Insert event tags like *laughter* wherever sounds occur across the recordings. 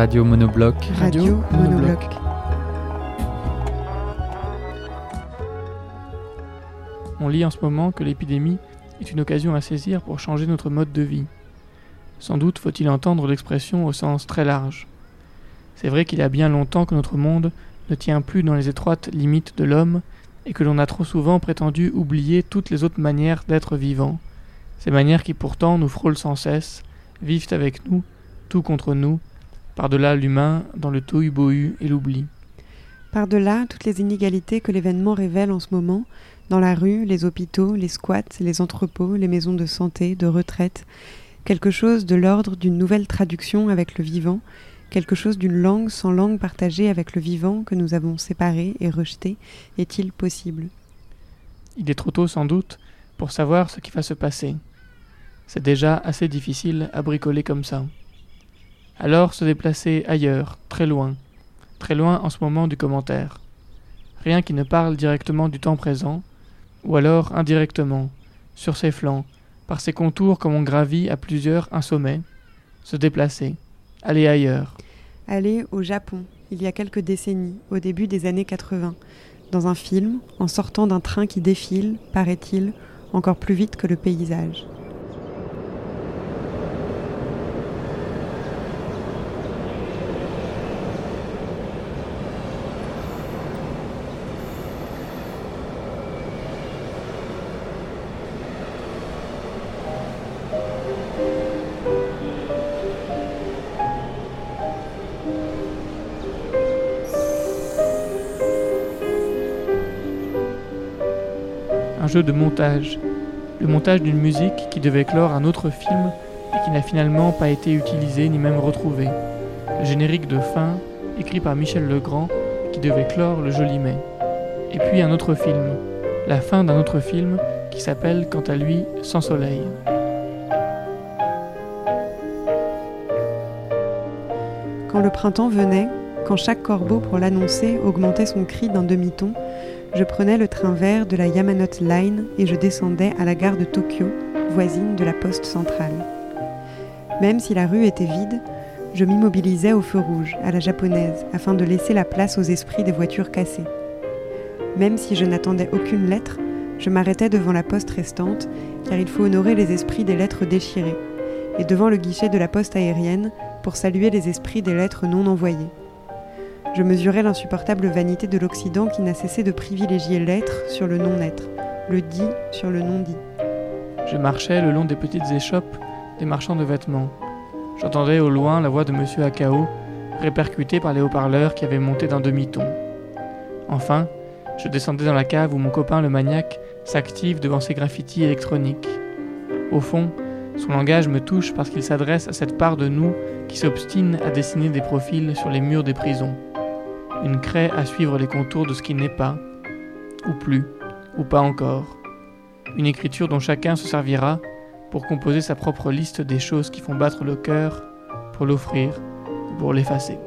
Radio Monobloc. Radio Monobloc. On lit en ce moment que l'épidémie est une occasion à saisir pour changer notre mode de vie. Sans doute faut-il entendre l'expression au sens très large. C'est vrai qu'il y a bien longtemps que notre monde ne tient plus dans les étroites limites de l'homme et que l'on a trop souvent prétendu oublier toutes les autres manières d'être vivant, ces manières qui pourtant nous frôlent sans cesse, vivent avec nous, tout contre nous, par-delà l'humain dans le tohu-bohu et l'oubli. Par-delà toutes les inégalités que l'événement révèle en ce moment, dans la rue, les hôpitaux, les squats, les entrepôts, les maisons de santé, de retraite, quelque chose de l'ordre d'une nouvelle traduction avec le vivant, quelque chose d'une langue sans langue partagée avec le vivant que nous avons séparé et rejeté, est-il possible? Il est trop tôt sans doute pour savoir ce qui va se passer. C'est déjà assez difficile à bricoler comme ça. Alors se déplacer ailleurs, très loin, très loin en ce moment du commentaire. Rien qui ne parle directement du temps présent, ou alors indirectement, sur ses flancs, par ses contours comme on gravit à plusieurs un sommet. Se déplacer, aller ailleurs. Aller au Japon, il y a quelques décennies, au début des années 80, dans un film, en sortant d'un train qui défile, paraît-il, encore plus vite que le paysage. Jeu de montage, le montage d'une musique qui devait clore un autre film et qui n'a finalement pas été utilisé ni même retrouvé, le générique de fin écrit par Michel Legrand qui devait clore le joli mai, et puis un autre film, la fin d'un autre film qui s'appelle quant à lui Sans soleil. Quand le printemps venait, quand chaque corbeau pour l'annoncer augmentait son cri d'un demi-ton, je prenais le train vert de la Yamanote Line et je descendais à la gare de Tokyo, voisine de la poste centrale. Même si la rue était vide, je m'immobilisais au feu rouge, à la japonaise, afin de laisser la place aux esprits des voitures cassées. Même si je n'attendais aucune lettre, je m'arrêtais devant la poste restante, car il faut honorer les esprits des lettres déchirées, et devant le guichet de la poste aérienne pour saluer les esprits des lettres non envoyées. Je mesurais l'insupportable vanité de l'Occident qui n'a cessé de privilégier l'être sur le non-être, le dit sur le non-dit. Je marchais le long des petites échoppes des marchands de vêtements. J'entendais au loin la voix de Monsieur Akao, répercutée par les haut-parleurs qui avaient monté d'un demi-ton. Enfin, je descendais dans la cave où mon copain le maniaque s'active devant ses graffitis électroniques. Au fond, son langage me touche parce qu'il s'adresse à cette part de nous qui s'obstine à dessiner des profils sur les murs des prisons. Une craie à suivre les contours de ce qui n'est pas, ou plus, ou pas encore. Une écriture dont chacun se servira pour composer sa propre liste des choses qui font battre le cœur, pour l'offrir, ou pour l'effacer.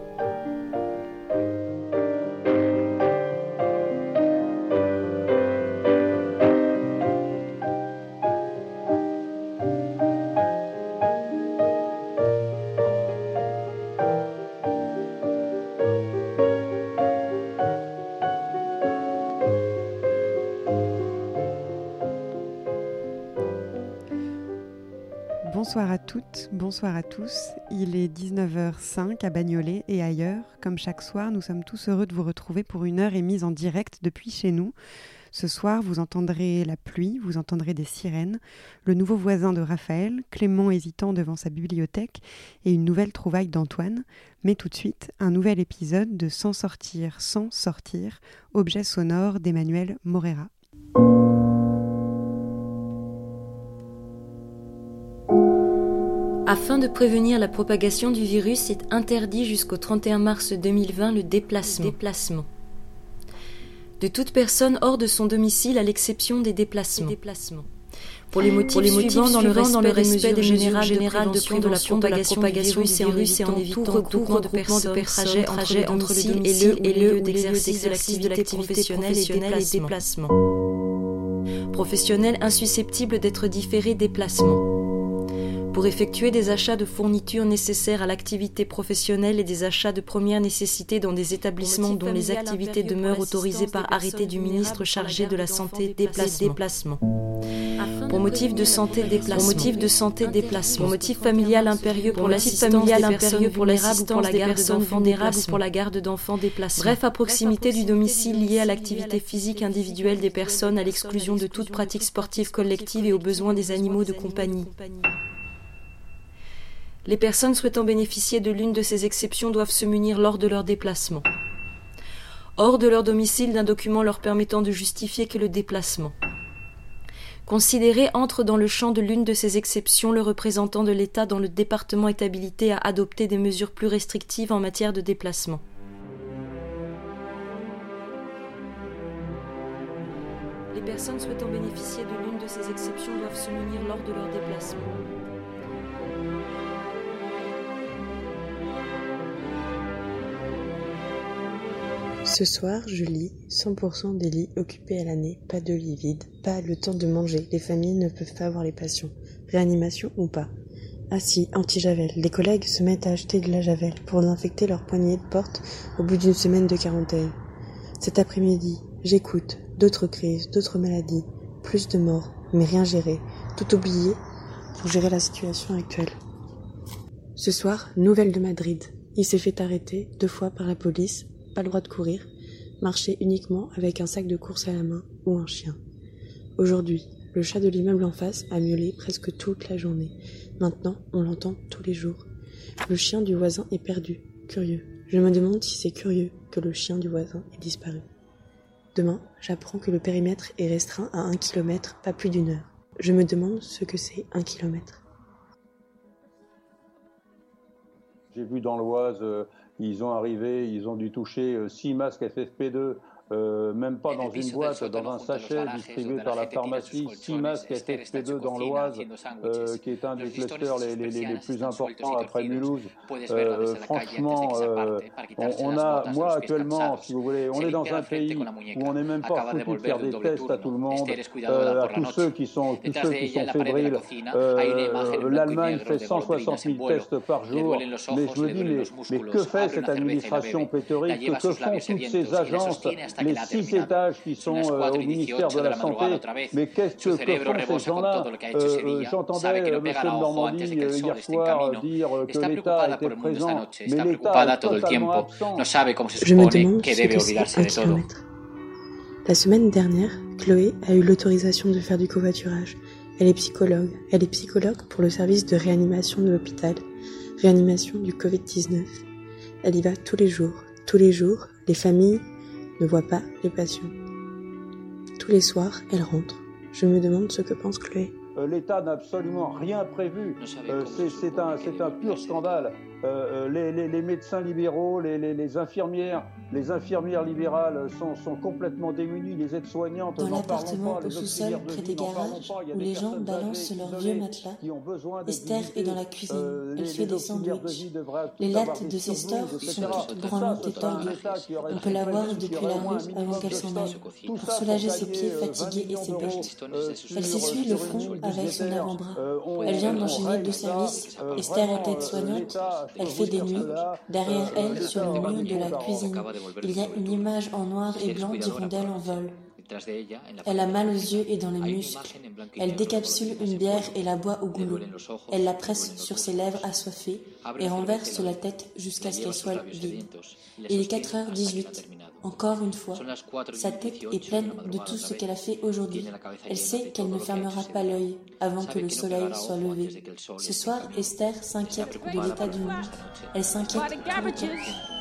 Bonsoir à tous. Il est 19h05 à Bagnolet et ailleurs. Comme chaque soir, nous sommes tous heureux de vous retrouver pour une heure émise en direct depuis chez nous. Ce soir, vous entendrez la pluie, vous entendrez des sirènes, le nouveau voisin de Raphaël, Clément hésitant devant sa bibliothèque et une nouvelle trouvaille d'Antoine. Mais tout de suite, un nouvel épisode de Sans sortir, sans sortir, objet sonore d'Emmanuel Morera. Afin de prévenir la propagation du virus, est interdit jusqu'au 31 mars 2020 le déplacement. déplacement. De toute personne hors de son domicile à l'exception des déplacements. Pour les motifs, les suivants, dans le respect, dans le respect des mesures générales de prévention de la propagation, du virus et en évitant tout regroupement de personnes, trajet entre le domicile et le lieu d'exercice de l'activité professionnelle et déplacement. Professionnel insusceptible d'être différé déplacement pour effectuer des achats de fournitures nécessaires à l'activité professionnelle et des achats de première nécessité dans des établissements dont les activités demeurent autorisées par arrêté du ministre chargé de la santé déplacement. Pour motif de santé déplacement. Pour motif de santé déplacement. Pour motif familial impérieux pour l'assistance impérieux pour l'assistance pour la garde d'enfants pour la garde d'enfants déplacés. Bref, à proximité du domicile lié à l'activité physique individuelle des personnes à l'exclusion de toute pratique sportive collective et aux besoins des animaux de compagnie. Les personnes souhaitant bénéficier de l'une de ces exceptions doivent se munir lors de leur déplacement. Hors de leur domicile d'un document leur permettant de justifier que le déplacement. Considéré entre dans le champ de l'une de ces exceptions, le représentant de l'État dans le département est habilité à adopter des mesures plus restrictives en matière de déplacement. Les personnes souhaitant bénéficier de l'une de ces exceptions doivent se munir lors de leur déplacement. Ce soir, je lis 100% des lits occupés à l'année, pas de lits vides, pas le temps de manger, les familles ne peuvent pas avoir les patients, réanimation ou pas? Ah anti-javel, les collègues se mettent à acheter de la javel pour désinfecter leurs poignées de porte au bout d'une semaine de quarantaine. Cet après-midi, j'écoute, d'autres crises, d'autres maladies, plus de morts, mais rien géré, tout oublié pour gérer la situation actuelle. Ce soir, nouvelle de Madrid. Il s'est fait arrêter deux fois par la police pas le droit de courir, marcher uniquement avec un sac de course à la main ou un chien. Aujourd'hui, le chat de l'immeuble en face a miaulé presque toute la journée. Maintenant, on l'entend tous les jours. Le chien du voisin est perdu, curieux. Je me demande si c'est curieux que le chien du voisin ait disparu. Demain, j'apprends que le périmètre est restreint à un kilomètre, pas plus d'une heure. Je me demande ce que c'est un kilomètre. J'ai vu dans l'Oise euh, ils ont arrivé, ils ont dû toucher 6 euh, masques FFP2 euh, même pas dans une boîte, dans un sachet distribué par la pharmacie, 6 masques FFP2 dans l'Oise, euh, qui est un des clusters les, les, les, plus importants après Mulhouse. Euh, franchement, on, a, moi actuellement, si vous voulez, on est dans un pays où on n'est même pas foutu de faire des tests à tout le monde, à tous ceux qui sont, tous ceux qui sont fébriles. L'Allemagne fait 160 000 tests par jour, mais je me dis, mais, mais que fait cette administration pétorique Que font toutes ces agences les six étages qui sont euh, au ministère de la Santé. Mais qu'est-ce que, font ces gens-là euh, J'entendais M. de Normandie hier soir dire que l'État était présent, mais l'État est totalement absent. Je me demande ce que c'est un kilomètre. La semaine dernière, Chloé a eu l'autorisation de faire du covoiturage. Elle est psychologue. Elle est psychologue pour le service de réanimation de l'hôpital. Réanimation du Covid-19. Elle y va tous les jours. Tous les jours, les familles, ne voit pas les patients. Tous les soirs, elle rentre. Je me demande ce que pense Chloé. Euh, L'État n'a absolument rien prévu. Euh, c'est un, un pur scandale. Euh, les, les, les, médecins libéraux, les, les, infirmières, les infirmières libérales sont, sont complètement démunies, les aides-soignantes. Dans l'appartement au sous-sol, près des garages, où les gens balancent leurs vieux matelas, Esther est dans la cuisine. Euh, Elle fait des sandwichs. Les lattes de ses stores sont toutes branlantes et tordues. On peut la voir depuis la rue avant qu'elle s'en aille, pour soulager ses pieds euh, fatigués et ses bottes. Elle s'essuie le front avec son avant-bras. Elle vient d'enchaîner deux services. Esther est aide-soignante. Elle fait des nuits. Derrière elle, sur le mur de la cuisine, il y a une image en noir et blanc d'hirondelle en vol. Elle a mal aux yeux et dans les muscles. Elle décapsule une bière et la boit au goulot. Elle la presse sur ses lèvres assoiffées et renverse la tête jusqu'à ce qu'elle soit vide. Il est 4h18. Encore une fois, sa tête est pleine de tout ce qu'elle a fait aujourd'hui. Elle sait qu'elle ne fermera pas l'œil avant que le soleil soit levé. Ce soir, Esther s'inquiète de l'état du monde. Elle s'inquiète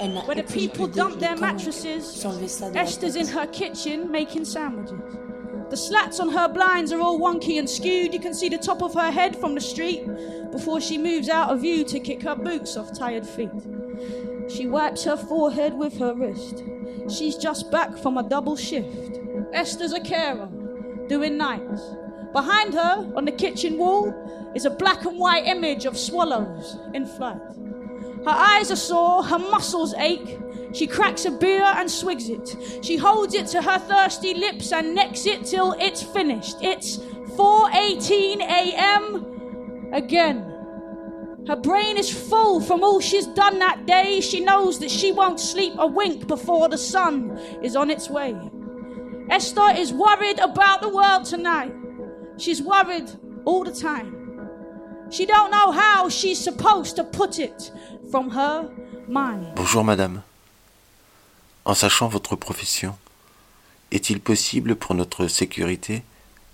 Elle n'a aucune idée de comment s'enlever ça de la tête. The slats on her blinds are all wonky and skewed. You can see the top of her head from the street before she moves out of view to kick her boots off tired feet. She wipes her forehead with her wrist. She's just back from a double shift. Esther's a carer, doing nights. Behind her, on the kitchen wall, is a black and white image of swallows in flight. Her eyes are sore, her muscles ache. She cracks a beer and swigs it. She holds it to her thirsty lips and necks it till it's finished. It's 4:18 a.m. again. Her brain is full from all she's done that day. She knows that she won't sleep a wink before the sun is on its way. Esther is worried about the world tonight. She's worried all the time. She don't know how she's supposed to put it from her mind. Bonjour madame. En sachant votre profession, est-il possible pour notre sécurité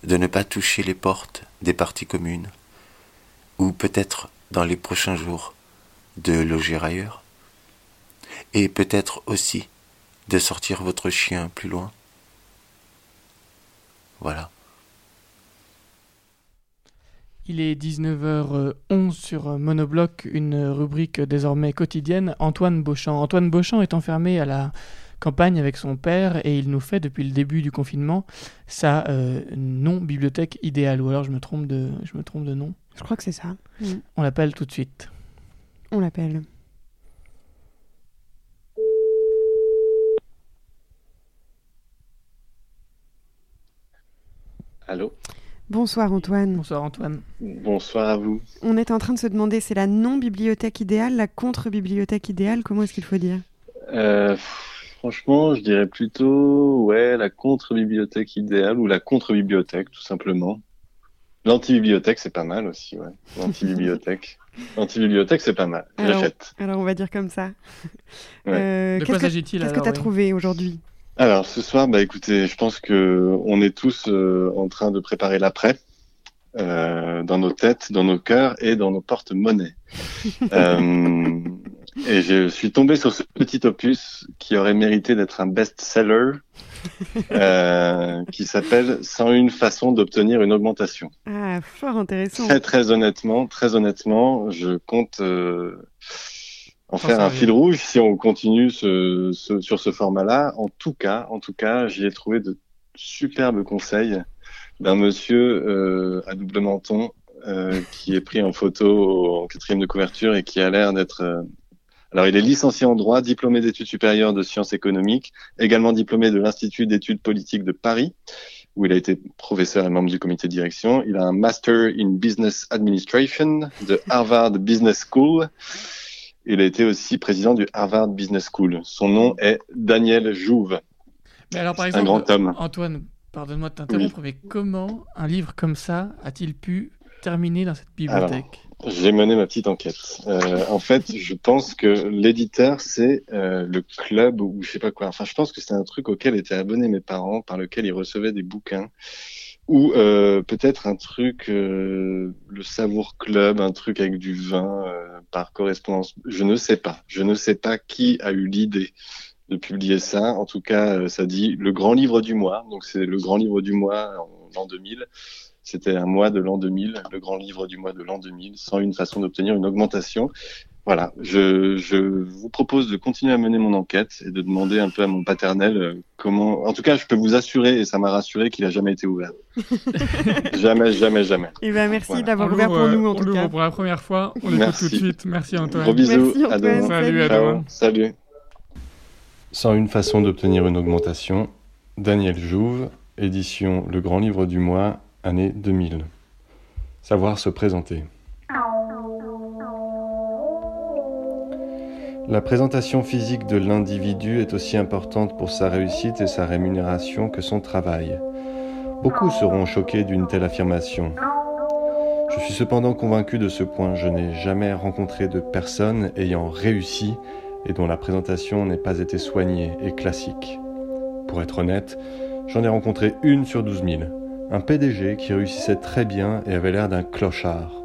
de ne pas toucher les portes des parties communes Ou peut-être dans les prochains jours de loger ailleurs et peut-être aussi de sortir votre chien plus loin. Voilà. Il est 19h11 sur Monobloc, une rubrique désormais quotidienne. Antoine Beauchamp. Antoine Beauchamp est enfermé à la campagne avec son père et il nous fait depuis le début du confinement sa euh, non-bibliothèque idéale. Ou alors je me trompe de, je me trompe de nom. Je crois que c'est ça. Mm. On l'appelle tout de suite. On l'appelle. Allô? Bonsoir Antoine. Bonsoir Antoine. Bonsoir à vous. On est en train de se demander, c'est la non-bibliothèque idéale, la contre-bibliothèque idéale? Comment est-ce qu'il faut dire? Euh, Franchement, je dirais plutôt ouais, la contre-bibliothèque idéale ou la contre-bibliothèque tout simplement. L'anti-bibliothèque, c'est pas mal aussi, ouais. L'anti-bibliothèque. *laughs* L'anti-bibliothèque, c'est pas mal. J'achète. Alors, on va dire comme ça. Euh, de quoi s'agit-il Qu'est-ce que tu as trouvé aujourd'hui? Alors, ce soir, bah écoutez, je pense que on est tous euh, en train de préparer l'après. Euh, dans nos têtes, dans nos cœurs et dans nos porte-monnaies. *laughs* euh, et je suis tombé sur ce petit opus qui aurait mérité d'être un best-seller, euh, qui s'appelle 101 façons d'obtenir une augmentation. Ah, fort intéressant. Très très honnêtement, très honnêtement, je compte euh, en faire un fil rouge si on continue ce, ce, sur ce format-là. En tout cas, en tout cas, j'y ai trouvé de superbes conseils d'un monsieur euh, à double menton euh, qui est pris en photo en quatrième de couverture et qui a l'air d'être euh, alors, il est licencié en droit, diplômé d'études supérieures de sciences économiques, également diplômé de l'Institut d'études politiques de Paris, où il a été professeur et membre du comité de direction. Il a un Master in Business Administration de Harvard Business School. Il a été aussi président du Harvard Business School. Son nom est Daniel Jouve. Mais alors, par exemple, un grand homme. Antoine, pardonne-moi de t'interrompre, mais comment un livre comme ça a-t-il pu terminer dans cette bibliothèque j'ai mené ma petite enquête. Euh, en fait, je pense que l'éditeur, c'est euh, le club ou je sais pas quoi. Enfin, je pense que c'est un truc auquel étaient abonnés mes parents, par lequel ils recevaient des bouquins. Ou euh, peut-être un truc, le Savour Club, un truc avec du vin par correspondance. Je ne sais pas. Je ne sais pas qui a eu l'idée de publier ça. En tout cas, ça dit le grand livre du mois. Donc c'est le grand livre du mois en l'an 2000. C'était un mois de l'an 2000, le grand livre du mois de l'an 2000, sans une façon d'obtenir une augmentation. Voilà, je, je, vous propose de continuer à mener mon enquête et de demander un peu à mon paternel euh, comment. En tout cas, je peux vous assurer, et ça m'a rassuré, qu'il a jamais été ouvert. *laughs* jamais, jamais, jamais. Et eh ben merci d'avoir ouvert pour nous en tout cas. pour la première fois. On l'écoute tout de suite. Merci Antoine. Gros bisous. Merci, Antoine. À demain. Salut, à demain. Salut. Sans une façon d'obtenir une augmentation, Daniel Jouve, édition Le Grand Livre du Mois, année 2000. Savoir se présenter. La présentation physique de l'individu est aussi importante pour sa réussite et sa rémunération que son travail. Beaucoup seront choqués d'une telle affirmation. Je suis cependant convaincu de ce point. Je n'ai jamais rencontré de personne ayant réussi et dont la présentation n'ait pas été soignée et classique. Pour être honnête, j'en ai rencontré une sur douze mille un PDG qui réussissait très bien et avait l'air d'un clochard.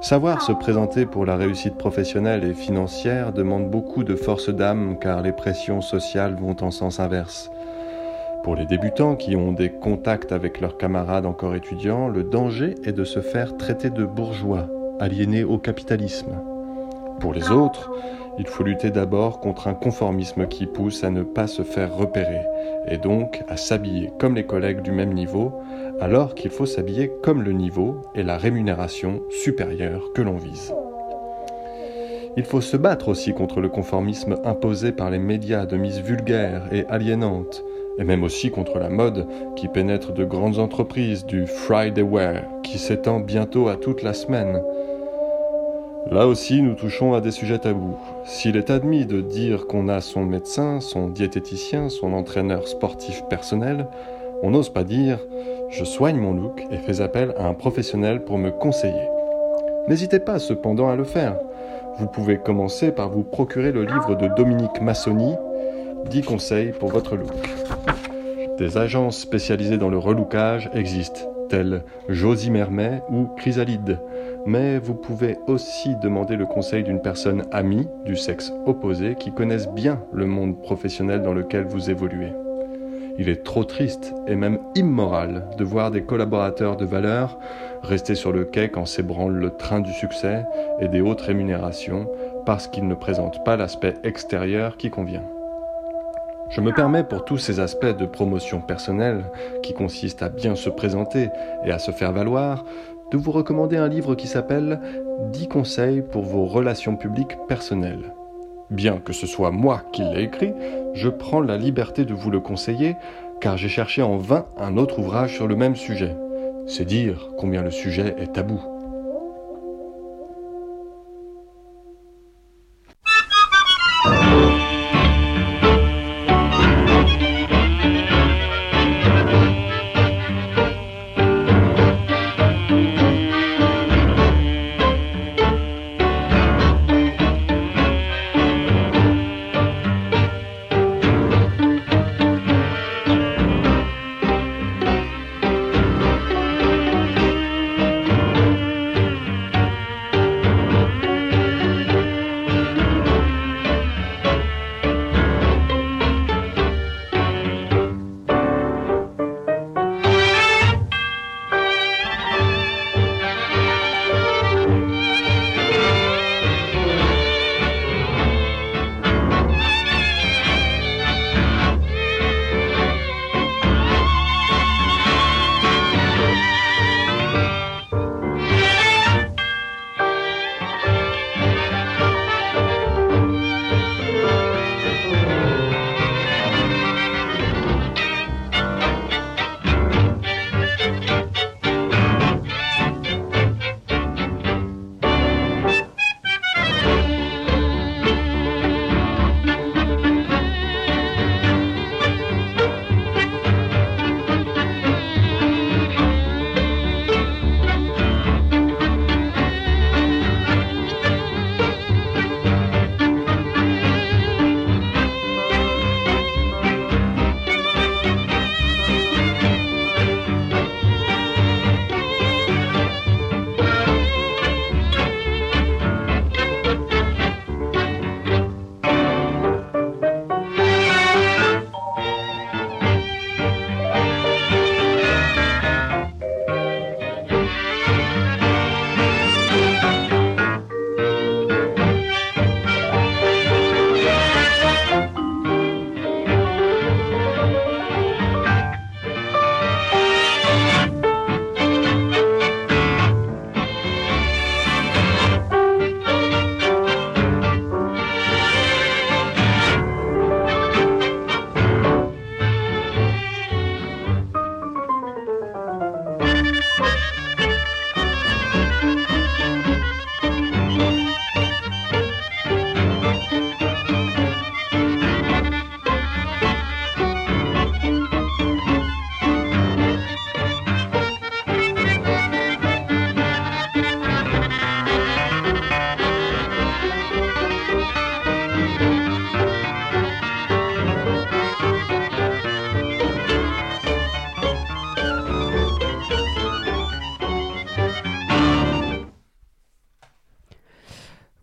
Savoir se présenter pour la réussite professionnelle et financière demande beaucoup de force d'âme car les pressions sociales vont en sens inverse. Pour les débutants qui ont des contacts avec leurs camarades encore étudiants, le danger est de se faire traiter de bourgeois, aliénés au capitalisme. Pour les autres, il faut lutter d'abord contre un conformisme qui pousse à ne pas se faire repérer, et donc à s'habiller comme les collègues du même niveau, alors qu'il faut s'habiller comme le niveau et la rémunération supérieure que l'on vise. Il faut se battre aussi contre le conformisme imposé par les médias de mise vulgaire et aliénante, et même aussi contre la mode qui pénètre de grandes entreprises du Friday Wear qui s'étend bientôt à toute la semaine. Là aussi, nous touchons à des sujets tabous. S'il est admis de dire qu'on a son médecin, son diététicien, son entraîneur sportif personnel, on n'ose pas dire je soigne mon look et fais appel à un professionnel pour me conseiller. N'hésitez pas cependant à le faire. Vous pouvez commencer par vous procurer le livre de Dominique Massoni, 10 conseils pour votre look. Des agences spécialisées dans le relookage existent, telles Josie Mermet ou Chrysalide, mais vous pouvez aussi demander le conseil d'une personne amie du sexe opposé qui connaisse bien le monde professionnel dans lequel vous évoluez. Il est trop triste et même immoral de voir des collaborateurs de valeur rester sur le quai quand s'ébranle le train du succès et des hautes rémunérations parce qu'ils ne présentent pas l'aspect extérieur qui convient. Je me permets pour tous ces aspects de promotion personnelle, qui consistent à bien se présenter et à se faire valoir, de vous recommander un livre qui s'appelle 10 conseils pour vos relations publiques personnelles. Bien que ce soit moi qui l'ai écrit, je prends la liberté de vous le conseiller car j'ai cherché en vain un autre ouvrage sur le même sujet. C'est dire combien le sujet est tabou.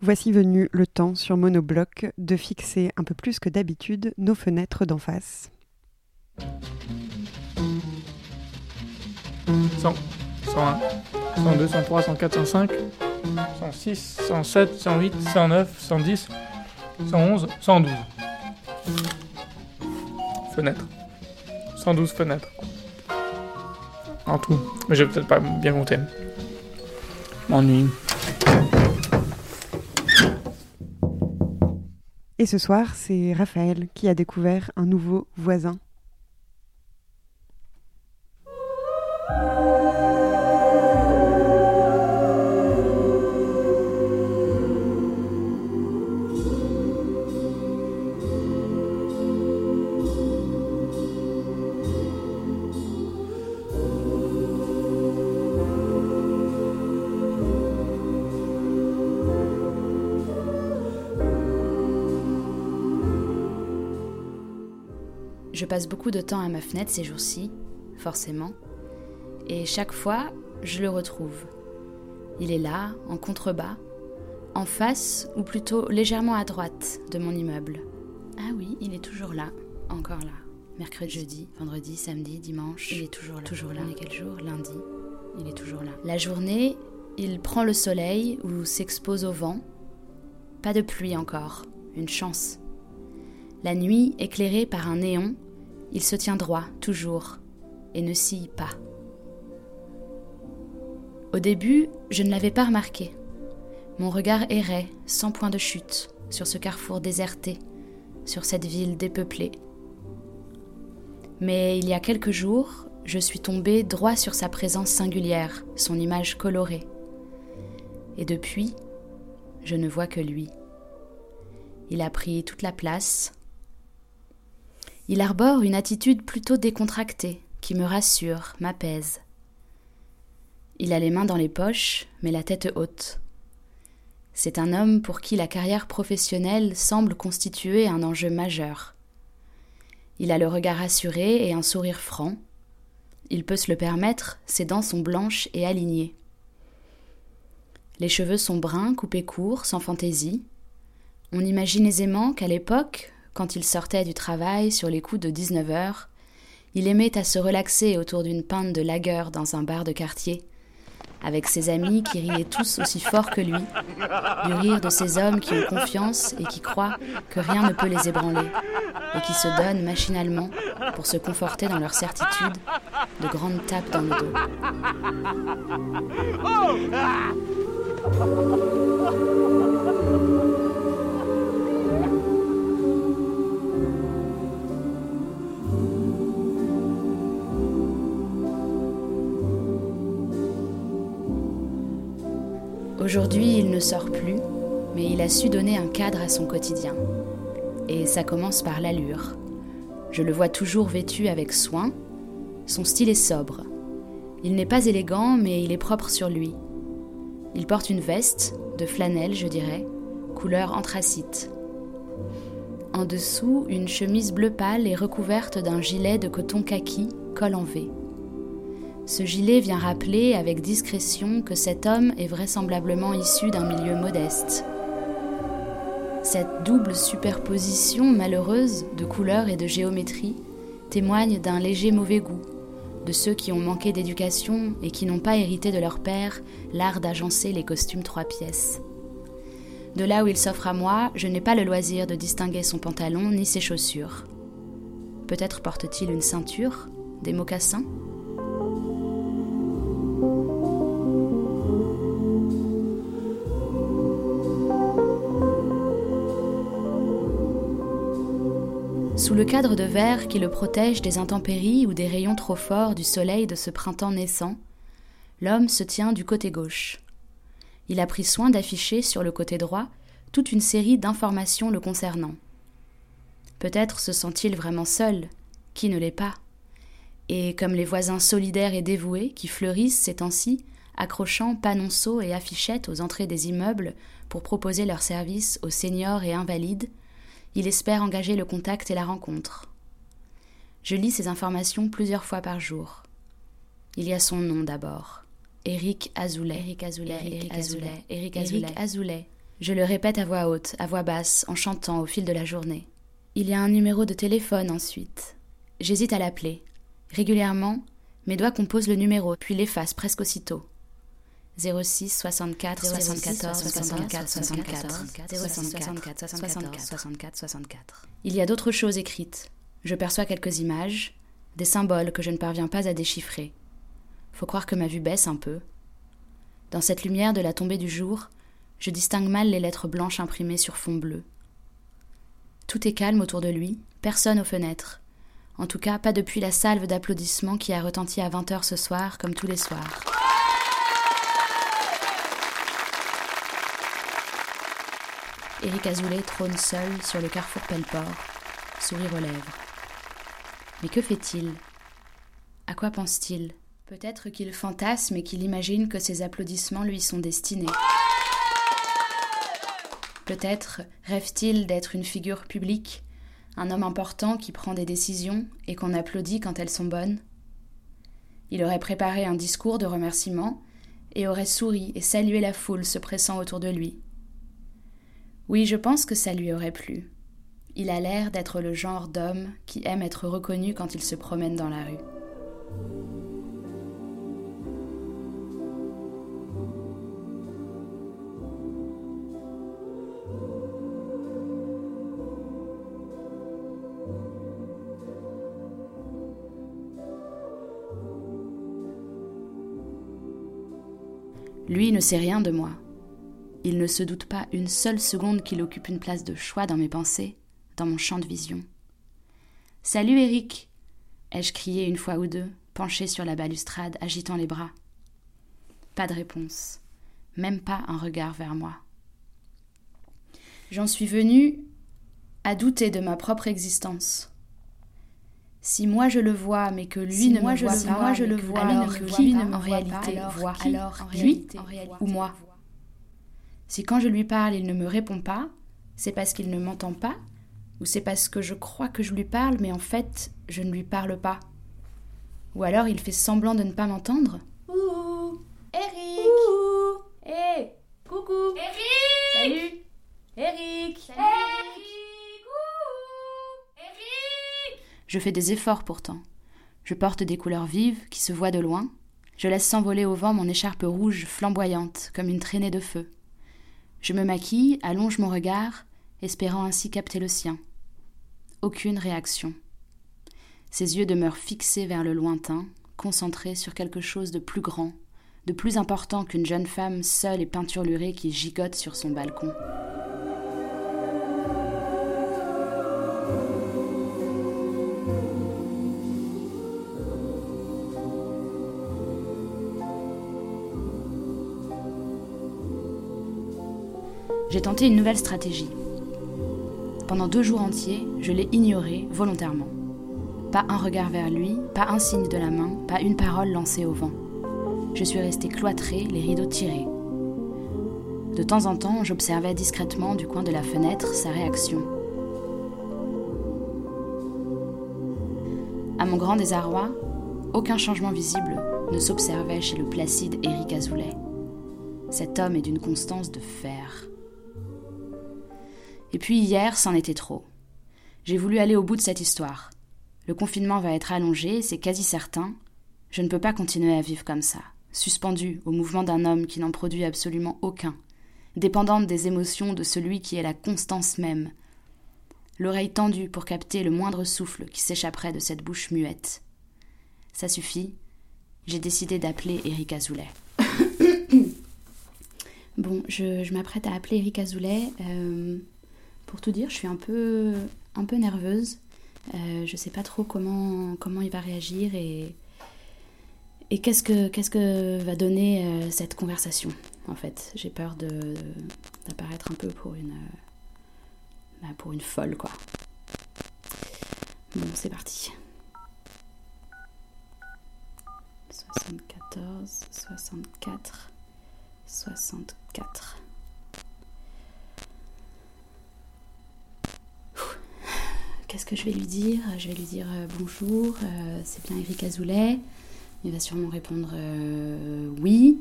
Voici venu le temps sur Monobloc de fixer un peu plus que d'habitude nos fenêtres d'en face. 100, 101, 102, 103, 104, 105, 106, 107, 108, 109, 110, 111, 112. Fenêtre. 112 fenêtres. En tout. Mais je vais peut-être pas bien compter. M'ennuie. Et ce soir, c'est Raphaël qui a découvert un nouveau voisin. Je passe beaucoup de temps à ma fenêtre ces jours-ci, forcément, et chaque fois, je le retrouve. Il est là, en contrebas, en face, ou plutôt légèrement à droite de mon immeuble. Ah oui, il est toujours là, encore là. Mercredi, jeudi, vendredi, samedi, dimanche. Il est toujours là. Toujours là. On est quel jour? Lundi. Il est toujours là. La journée, il prend le soleil ou s'expose au vent. Pas de pluie encore. Une chance. La nuit, éclairée par un néon, il se tient droit, toujours, et ne scie pas. Au début, je ne l'avais pas remarqué. Mon regard errait, sans point de chute, sur ce carrefour déserté, sur cette ville dépeuplée. Mais il y a quelques jours, je suis tombée droit sur sa présence singulière, son image colorée. Et depuis, je ne vois que lui. Il a pris toute la place, il arbore une attitude plutôt décontractée, qui me rassure, m'apaise. Il a les mains dans les poches, mais la tête haute. C'est un homme pour qui la carrière professionnelle semble constituer un enjeu majeur. Il a le regard assuré et un sourire franc. Il peut se le permettre, ses dents sont blanches et alignées. Les cheveux sont bruns, coupés courts, sans fantaisie. On imagine aisément qu'à l'époque, quand il sortait du travail sur les coups de 19 heures, il aimait à se relaxer autour d'une pinte de lagueur dans un bar de quartier, avec ses amis qui riaient tous aussi fort que lui, du rire de ces hommes qui ont confiance et qui croient que rien ne peut les ébranler, et qui se donnent machinalement, pour se conforter dans leur certitude, de grandes tapes dans le dos. Aujourd'hui, il ne sort plus, mais il a su donner un cadre à son quotidien. Et ça commence par l'allure. Je le vois toujours vêtu avec soin. Son style est sobre. Il n'est pas élégant, mais il est propre sur lui. Il porte une veste, de flanelle, je dirais, couleur anthracite. En dessous, une chemise bleu pâle est recouverte d'un gilet de coton kaki, col en V. Ce gilet vient rappeler avec discrétion que cet homme est vraisemblablement issu d'un milieu modeste. Cette double superposition malheureuse de couleurs et de géométrie témoigne d'un léger mauvais goût de ceux qui ont manqué d'éducation et qui n'ont pas hérité de leur père l'art d'agencer les costumes trois pièces. De là où il s'offre à moi, je n'ai pas le loisir de distinguer son pantalon ni ses chaussures. Peut-être porte-t-il une ceinture, des mocassins? Sous le cadre de verre qui le protège des intempéries ou des rayons trop forts du soleil de ce printemps naissant, l'homme se tient du côté gauche. Il a pris soin d'afficher sur le côté droit toute une série d'informations le concernant. Peut-être se sent-il vraiment seul, qui ne l'est pas. Et comme les voisins solidaires et dévoués qui fleurissent ces temps-ci, accrochant panonceaux et affichettes aux entrées des immeubles pour proposer leurs services aux seniors et invalides, il espère engager le contact et la rencontre. Je lis ces informations plusieurs fois par jour. Il y a son nom d'abord. Éric Azoulay. Éric Azoulay. Éric Azoulay. Éric Azoulay. Je le répète à voix haute, à voix basse, en chantant au fil de la journée. Il y a un numéro de téléphone ensuite. j'hésite à l'appeler. Régulièrement, mes doigts composent le numéro, puis l'effacent presque aussitôt. 06 64 74 64 64 64 64 64 64. Il y a d'autres choses écrites. Je perçois quelques images, des symboles que je ne parviens pas à déchiffrer. Faut croire que ma vue baisse un peu. Dans cette lumière de la tombée du jour, je distingue mal les lettres blanches imprimées sur fond bleu. Tout est calme autour de lui, personne aux fenêtres. En tout cas, pas depuis la salve d'applaudissements qui a retenti à 20h ce soir, comme tous les soirs. Éric Azoulay trône seul sur le carrefour Pelleport, sourire aux lèvres. Mais que fait-il? À quoi pense-t-il? Peut-être qu'il fantasme et qu'il imagine que ces applaudissements lui sont destinés. Peut-être rêve-t-il d'être une figure publique, un homme important qui prend des décisions et qu'on applaudit quand elles sont bonnes. Il aurait préparé un discours de remerciement et aurait souri et salué la foule se pressant autour de lui. Oui, je pense que ça lui aurait plu. Il a l'air d'être le genre d'homme qui aime être reconnu quand il se promène dans la rue. Lui ne sait rien de moi. Il ne se doute pas une seule seconde qu'il occupe une place de choix dans mes pensées, dans mon champ de vision. Salut Eric ai-je crié une fois ou deux, penché sur la balustrade, agitant les bras. Pas de réponse, même pas un regard vers moi. J'en suis venu à douter de ma propre existence. Si moi je le vois, mais que lui ne me voit pas, moi je le vois, alors qui en réalité voit alors lui ou moi si quand je lui parle, il ne me répond pas, c'est parce qu'il ne m'entend pas, ou c'est parce que je crois que je lui parle, mais en fait, je ne lui parle pas. Ou alors il fait semblant de ne pas m'entendre. Ouh Eric Ouh Hé Coucou Eric Salut Eric Salut Eric Eric Je fais des efforts pourtant. Je porte des couleurs vives qui se voient de loin. Je laisse s'envoler au vent mon écharpe rouge flamboyante comme une traînée de feu. Je me maquille, allonge mon regard, espérant ainsi capter le sien. Aucune réaction. Ses yeux demeurent fixés vers le lointain, concentrés sur quelque chose de plus grand, de plus important qu'une jeune femme seule et peinturlurée qui gigote sur son balcon. J'ai tenté une nouvelle stratégie. Pendant deux jours entiers, je l'ai ignoré volontairement. Pas un regard vers lui, pas un signe de la main, pas une parole lancée au vent. Je suis restée cloîtrée, les rideaux tirés. De temps en temps, j'observais discrètement du coin de la fenêtre sa réaction. À mon grand désarroi, aucun changement visible ne s'observait chez le placide Éric Azoulay. Cet homme est d'une constance de fer. Et puis hier, c'en était trop. J'ai voulu aller au bout de cette histoire. Le confinement va être allongé, c'est quasi certain. Je ne peux pas continuer à vivre comme ça, suspendue au mouvement d'un homme qui n'en produit absolument aucun, dépendante des émotions de celui qui est la constance même, l'oreille tendue pour capter le moindre souffle qui s'échapperait de cette bouche muette. Ça suffit, j'ai décidé d'appeler Eric Azoulay. *coughs* bon, je, m'apprête à appeler Eric Azoulay. Euh, pour tout dire, je suis un peu, nerveuse. Euh, je sais pas trop comment, il va réagir et, qu'est-ce que, va donner euh, cette conversation, en fait. J'ai peur d'apparaître un peu pour une, bah, pour une folle, quoi. Bon, c'est parti. 74, 64, 64. Qu'est-ce que je vais lui dire? Je vais lui dire euh, bonjour, euh, c'est bien Eric Azoulay. Il va sûrement répondre euh, oui.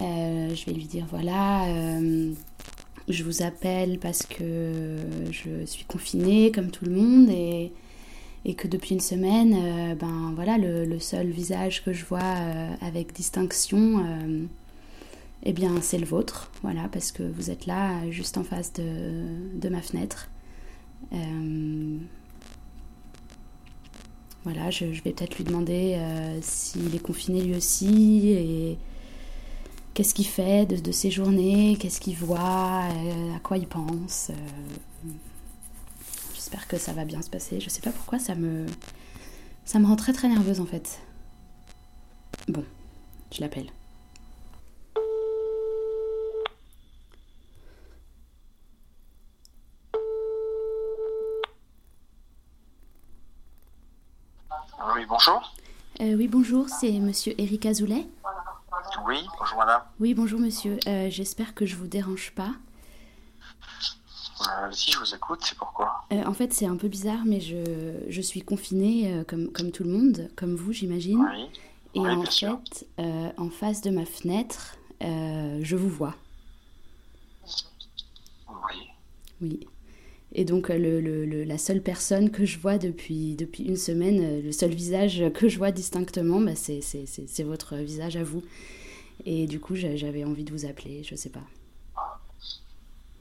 je vais lui dire voilà, je vous appelle parce que je suis confinée comme tout le monde et, et que depuis une semaine, ben voilà, le, seul visage que je vois avec distinction, eh bien c'est le vôtre, voilà, parce que vous êtes là, juste en face de, de ma fenêtre. Voilà, je, vais peut-être lui demander s'il est confiné lui aussi et qu'est-ce qu'il fait de, ses journées, qu'est-ce qu'il voit, euh, à quoi il pense. Euh, j'espère que ça va bien se passer. Je sais pas pourquoi ça me ça me rend très très nerveuse en fait. Bon, je l'appelle. Oui, bonjour. Euh, oui, bonjour, c'est monsieur Eric Azoulay. Oui, bonjour madame. Oui, bonjour monsieur. Euh, j'espère que je vous dérange pas. Euh, si je vous écoute, c'est pourquoi En fait, c'est un peu bizarre, mais je, je suis confinée comme, comme tout le monde, comme vous, j'imagine. Oui. Et en fait, en face de ma fenêtre, je vous vois. Oui. Oui. Et donc, le, le, la seule personne que je vois depuis, depuis une semaine, le seul visage que je vois distinctement, bah, c'est votre visage à vous. Et du coup, j'avais envie de vous appeler, je sais pas.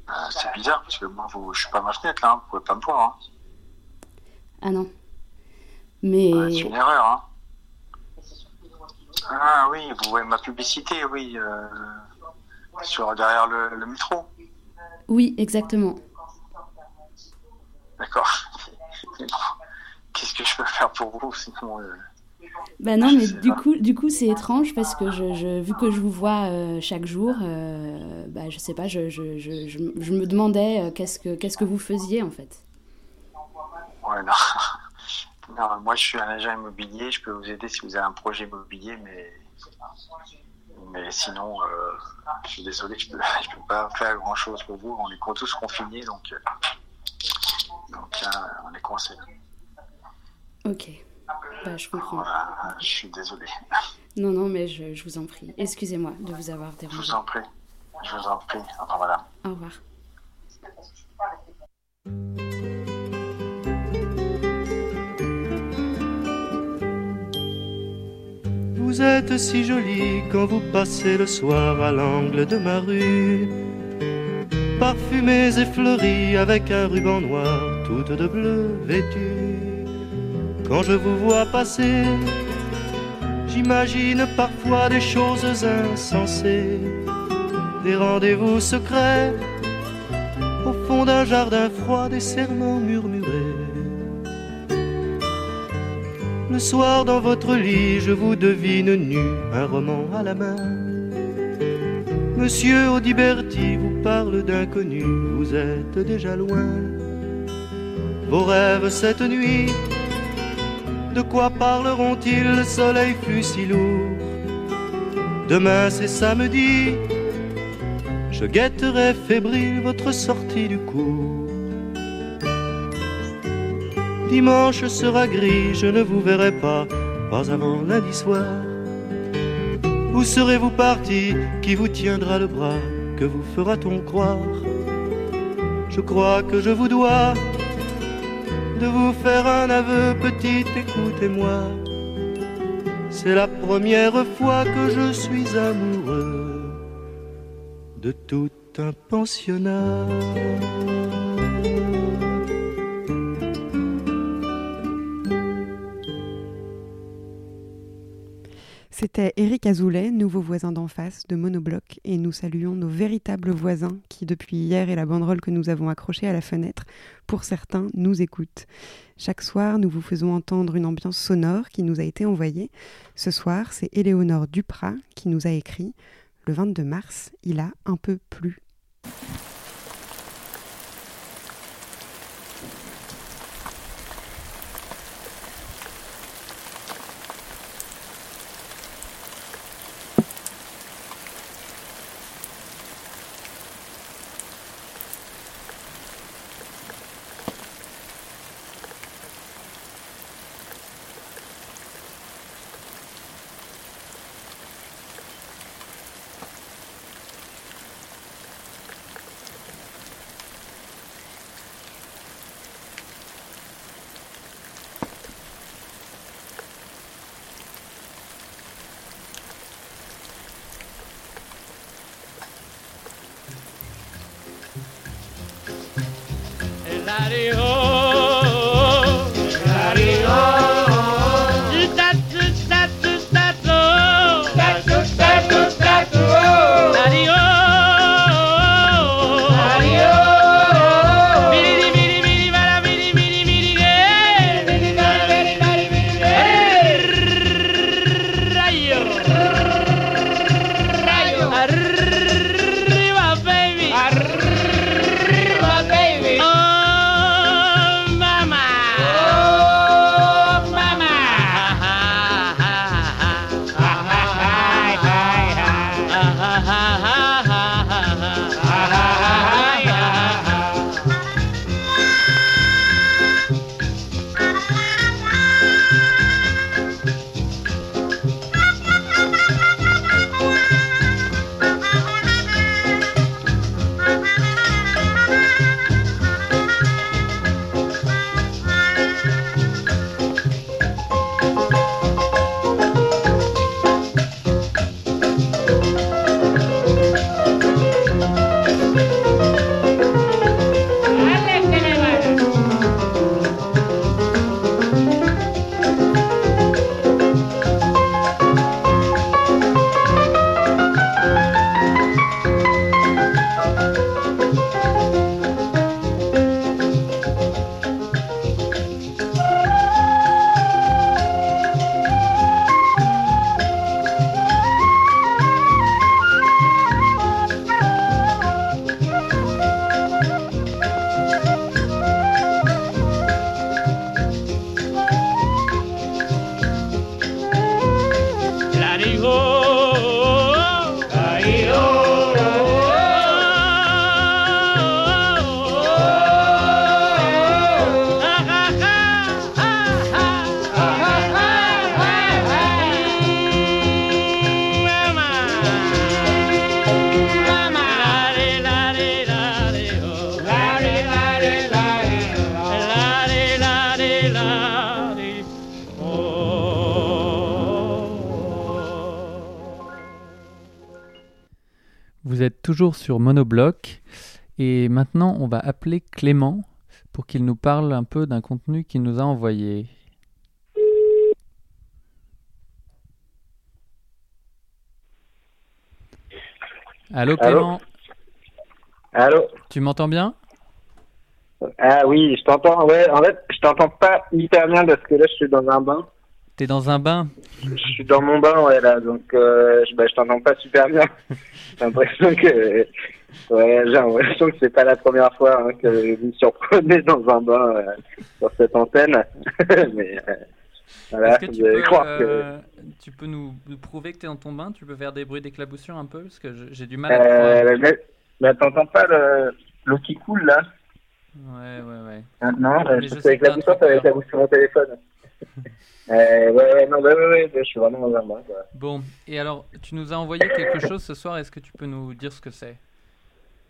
Ah, c'est bizarre parce que moi, vous, je suis pas à ma fenêtre là, hein. vous pouvez pas me voir. Hein. Ah non. Mais. c'est une erreur. Hein. Ah oui, vous voyez ma publicité, oui, euh, sur derrière le, le métro. Oui, exactement. D'accord. Qu'est-ce que je peux faire pour vous sinon euh, bah non, mais du coup, du coup, c'est étrange parce que je, vu que je vous vois euh, chaque jour, euh, bah, je sais pas, je, je, je, je me demandais euh, qu'est-ce que qu'est-ce que vous faisiez en fait. Ouais, non. *laughs* non. moi je suis un agent immobilier, je peux vous aider si vous avez un projet immobilier, mais mais sinon, je suis désolé, je peux, *laughs* je peux pas faire grand chose pour vous. On est tous confinés, donc donc on est coincés. Ok. Bah, je comprends. je suis désolé. *laughs* Non, non, mais je, je vous en prie. Excusez-moi de vous avoir dérangé. Je vous en prie. Je vous en prie. Au revoir, madame. Au revoir. Vous êtes si jolie quand vous passez le soir à l'angle de ma rue. Parfumées et fleuries avec un ruban noir, de bleu vêtue. Quand je vous vois passer, j'imagine parfois des choses insensées, des rendez-vous secrets, au fond d'un jardin froid, des serments murmurés. Le soir dans votre lit, je vous devine nu, un roman à la main. Monsieur Audiberti vous parle d'inconnu, vous êtes déjà loin. Vos rêves cette nuit de quoi parleront-ils? Le soleil fut si lourd. Demain c'est samedi. Je guetterai fébrile votre sortie du cours. Dimanche sera gris, je ne vous verrai pas, pas avant lundi soir. Où serez-vous parti? Qui vous tiendra le bras? Que vous fera-t-on croire? Je crois que je vous dois de vous faire un aveu, petite, écoutez-moi. C'est la première fois que je suis amoureux de tout un pensionnat. C'était Eric Azoulay, nouveau voisin d'en face de Monobloc, et nous saluons nos véritables voisins qui, depuis hier et la banderole que nous avons accrochée à la fenêtre, pour certains, nous écoutent. Chaque soir, nous vous faisons entendre une ambiance sonore qui nous a été envoyée. Ce soir, c'est Éléonore Duprat qui nous a écrit Le 22 mars, il a un peu plu. Toujours sur Monobloc. Et maintenant, on va appeler Clément pour qu'il nous parle un peu d'un contenu qu'il nous a envoyé. Allô Clément? Allô? Tu m'entends bien? Ah oui, je t'entends. Ouais, en fait, je t'entends pas hyper bien parce que là, je suis dans un bain. T'es dans un bain Je suis dans mon bain, ouais, là, donc euh, je, bah, je t'entends pas super bien. *laughs* J'ai l'impression que, ouais, j'ai l'impression que c'est pas la première fois hein, que vous me surprenez dans un bain euh, sur cette antenne. *laughs* Mais euh, voilà, que tu peux, croire que... tu peux nous, prouver que t'es dans ton bain? Tu peux faire des bruits d'éclaboussure un peu? Parce que j'ai du mal à. Mais, mais t'entends pas l'eau qui coule là? Ouais, ouais, ouais. Ah, non, je, je sais ça va sur mon téléphone. *laughs* Euh, ouais, ouais, non, ouais, ouais, je suis vraiment dans un bain. Quoi. Bon, et alors, tu nous as envoyé quelque chose ce soir, est-ce que tu peux nous dire ce que c'est?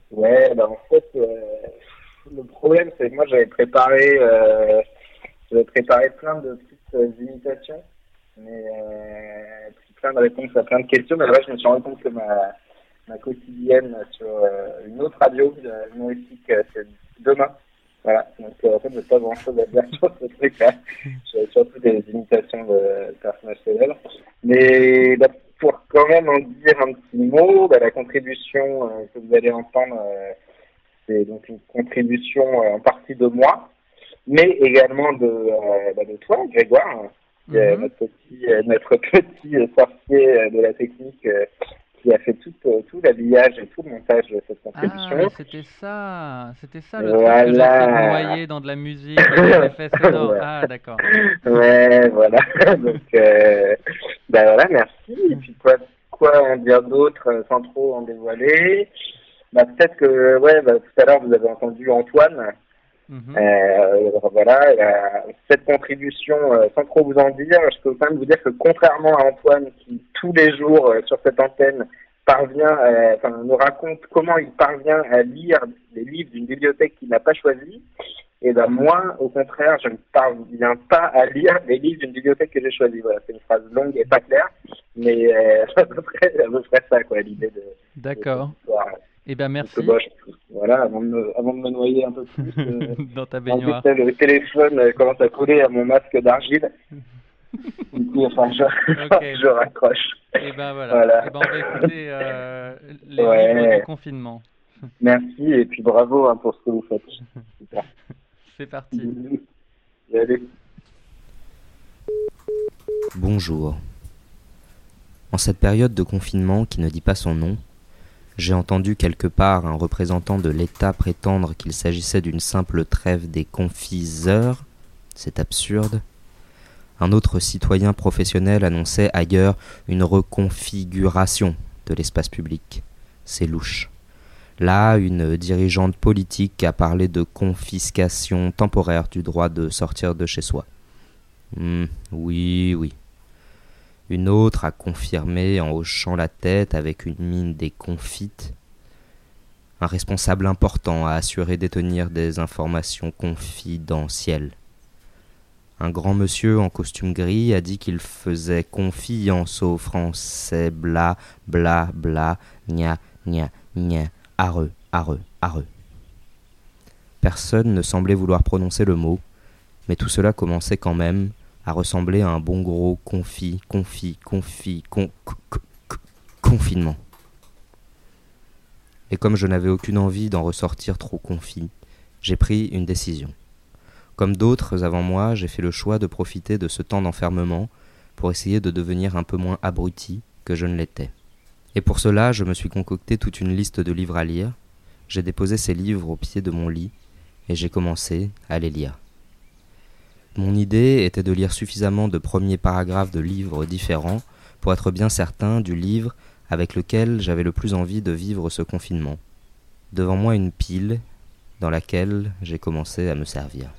Ouais, bah en fait, euh, le problème, c'est que moi, j'avais préparé, euh, j'avais préparé plein de petites euh, imitations, mais plein de réponses à plein de questions, mais là, je me suis rendu compte que ma, ma quotidienne sur une autre radio humoristique, c'est demain. Voilà, donc euh, en fait, j'ai pas grand chose à dire *laughs* sur ce truc-là. J'ai surtout des imitations de personnages célèbres. Mais bah, pour quand même en dire un petit mot, bah, la contribution euh, que vous allez entendre, euh, c'est donc une contribution en partie de moi, mais également de, bah, de toi, Grégoire, mm notre petit, notre *laughs* petit sorcier de la technique qui a fait tout, euh, tout l'habillage et tout le montage de cette contribution. Ah, c'était ça, c'était ça le truc que noyer dans de la musique et des effets *laughs* sonores. Ah, d'accord. Ouais, voilà. *laughs* Donc, euh, ben voilà, merci. Et puis quoi, quoi en dire d'autre euh, sans trop en dévoiler? Bah, Peut-être que, ouais, bah, tout à l'heure vous avez entendu Antoine. Euh, voilà, cette contribution, euh, sans trop vous en dire, je peux quand même vous dire que contrairement à Antoine, qui tous les jours euh, sur cette antenne parvient, enfin, nous raconte comment il parvient à lire les livres d'une bibliothèque qu'il n'a pas choisie, et ben moi, au contraire, je ne parviens pas à lire les livres d'une bibliothèque que j'ai choisie. Voilà, c'est une phrase longue et pas claire, mais *laughs* à peu près, à peu près ça, quoi, l'idée de. D'accord. Eh bien, merci. voilà, avant de, me, avant de me noyer un peu plus. Euh, *laughs* Dans ta baignoire. Le téléphone euh, commence à coller à mon masque d'argile. *laughs* du coup, enfin, je, *laughs* je raccroche. Et eh ben voilà. voilà. Et eh ben, on va écouter euh, les ouais. livres du confinement. Merci et puis bravo hein, pour ce que vous faites. Super. C'est parti. Allez. Bonjour. En cette période de confinement qui ne dit pas son nom, j'ai entendu quelque part un représentant de l'État prétendre qu'il s'agissait d'une simple trêve des confiseurs. C'est absurde. Un autre citoyen professionnel annonçait ailleurs une reconfiguration de l'espace public. C'est louche. Là, une dirigeante politique a parlé de confiscation temporaire du droit de sortir de chez soi. Hmm, oui, oui. Une autre a confirmé en hochant la tête avec une mine déconfite. Un responsable important a assuré détenir des informations confidentielles. Un grand monsieur en costume gris a dit qu'il faisait confiance aux Français, bla, bla, bla, gna, gna, gna, areux, areux, areux. Personne ne semblait vouloir prononcer le mot, mais tout cela commençait quand même à ressembler à un bon gros confit, confit, confit, con, confinement. Et comme je n'avais aucune envie d'en ressortir trop confit, j'ai pris une décision. Comme d'autres avant moi, j'ai fait le choix de profiter de ce temps d'enfermement pour essayer de devenir un peu moins abruti que je ne l'étais. Et pour cela, je me suis concocté toute une liste de livres à lire, j'ai déposé ces livres au pied de mon lit, et j'ai commencé à les lire. Mon idée était de lire suffisamment de premiers paragraphes de livres différents pour être bien certain du livre avec lequel j'avais le plus envie de vivre ce confinement. Devant moi une pile dans laquelle j'ai commencé à me servir.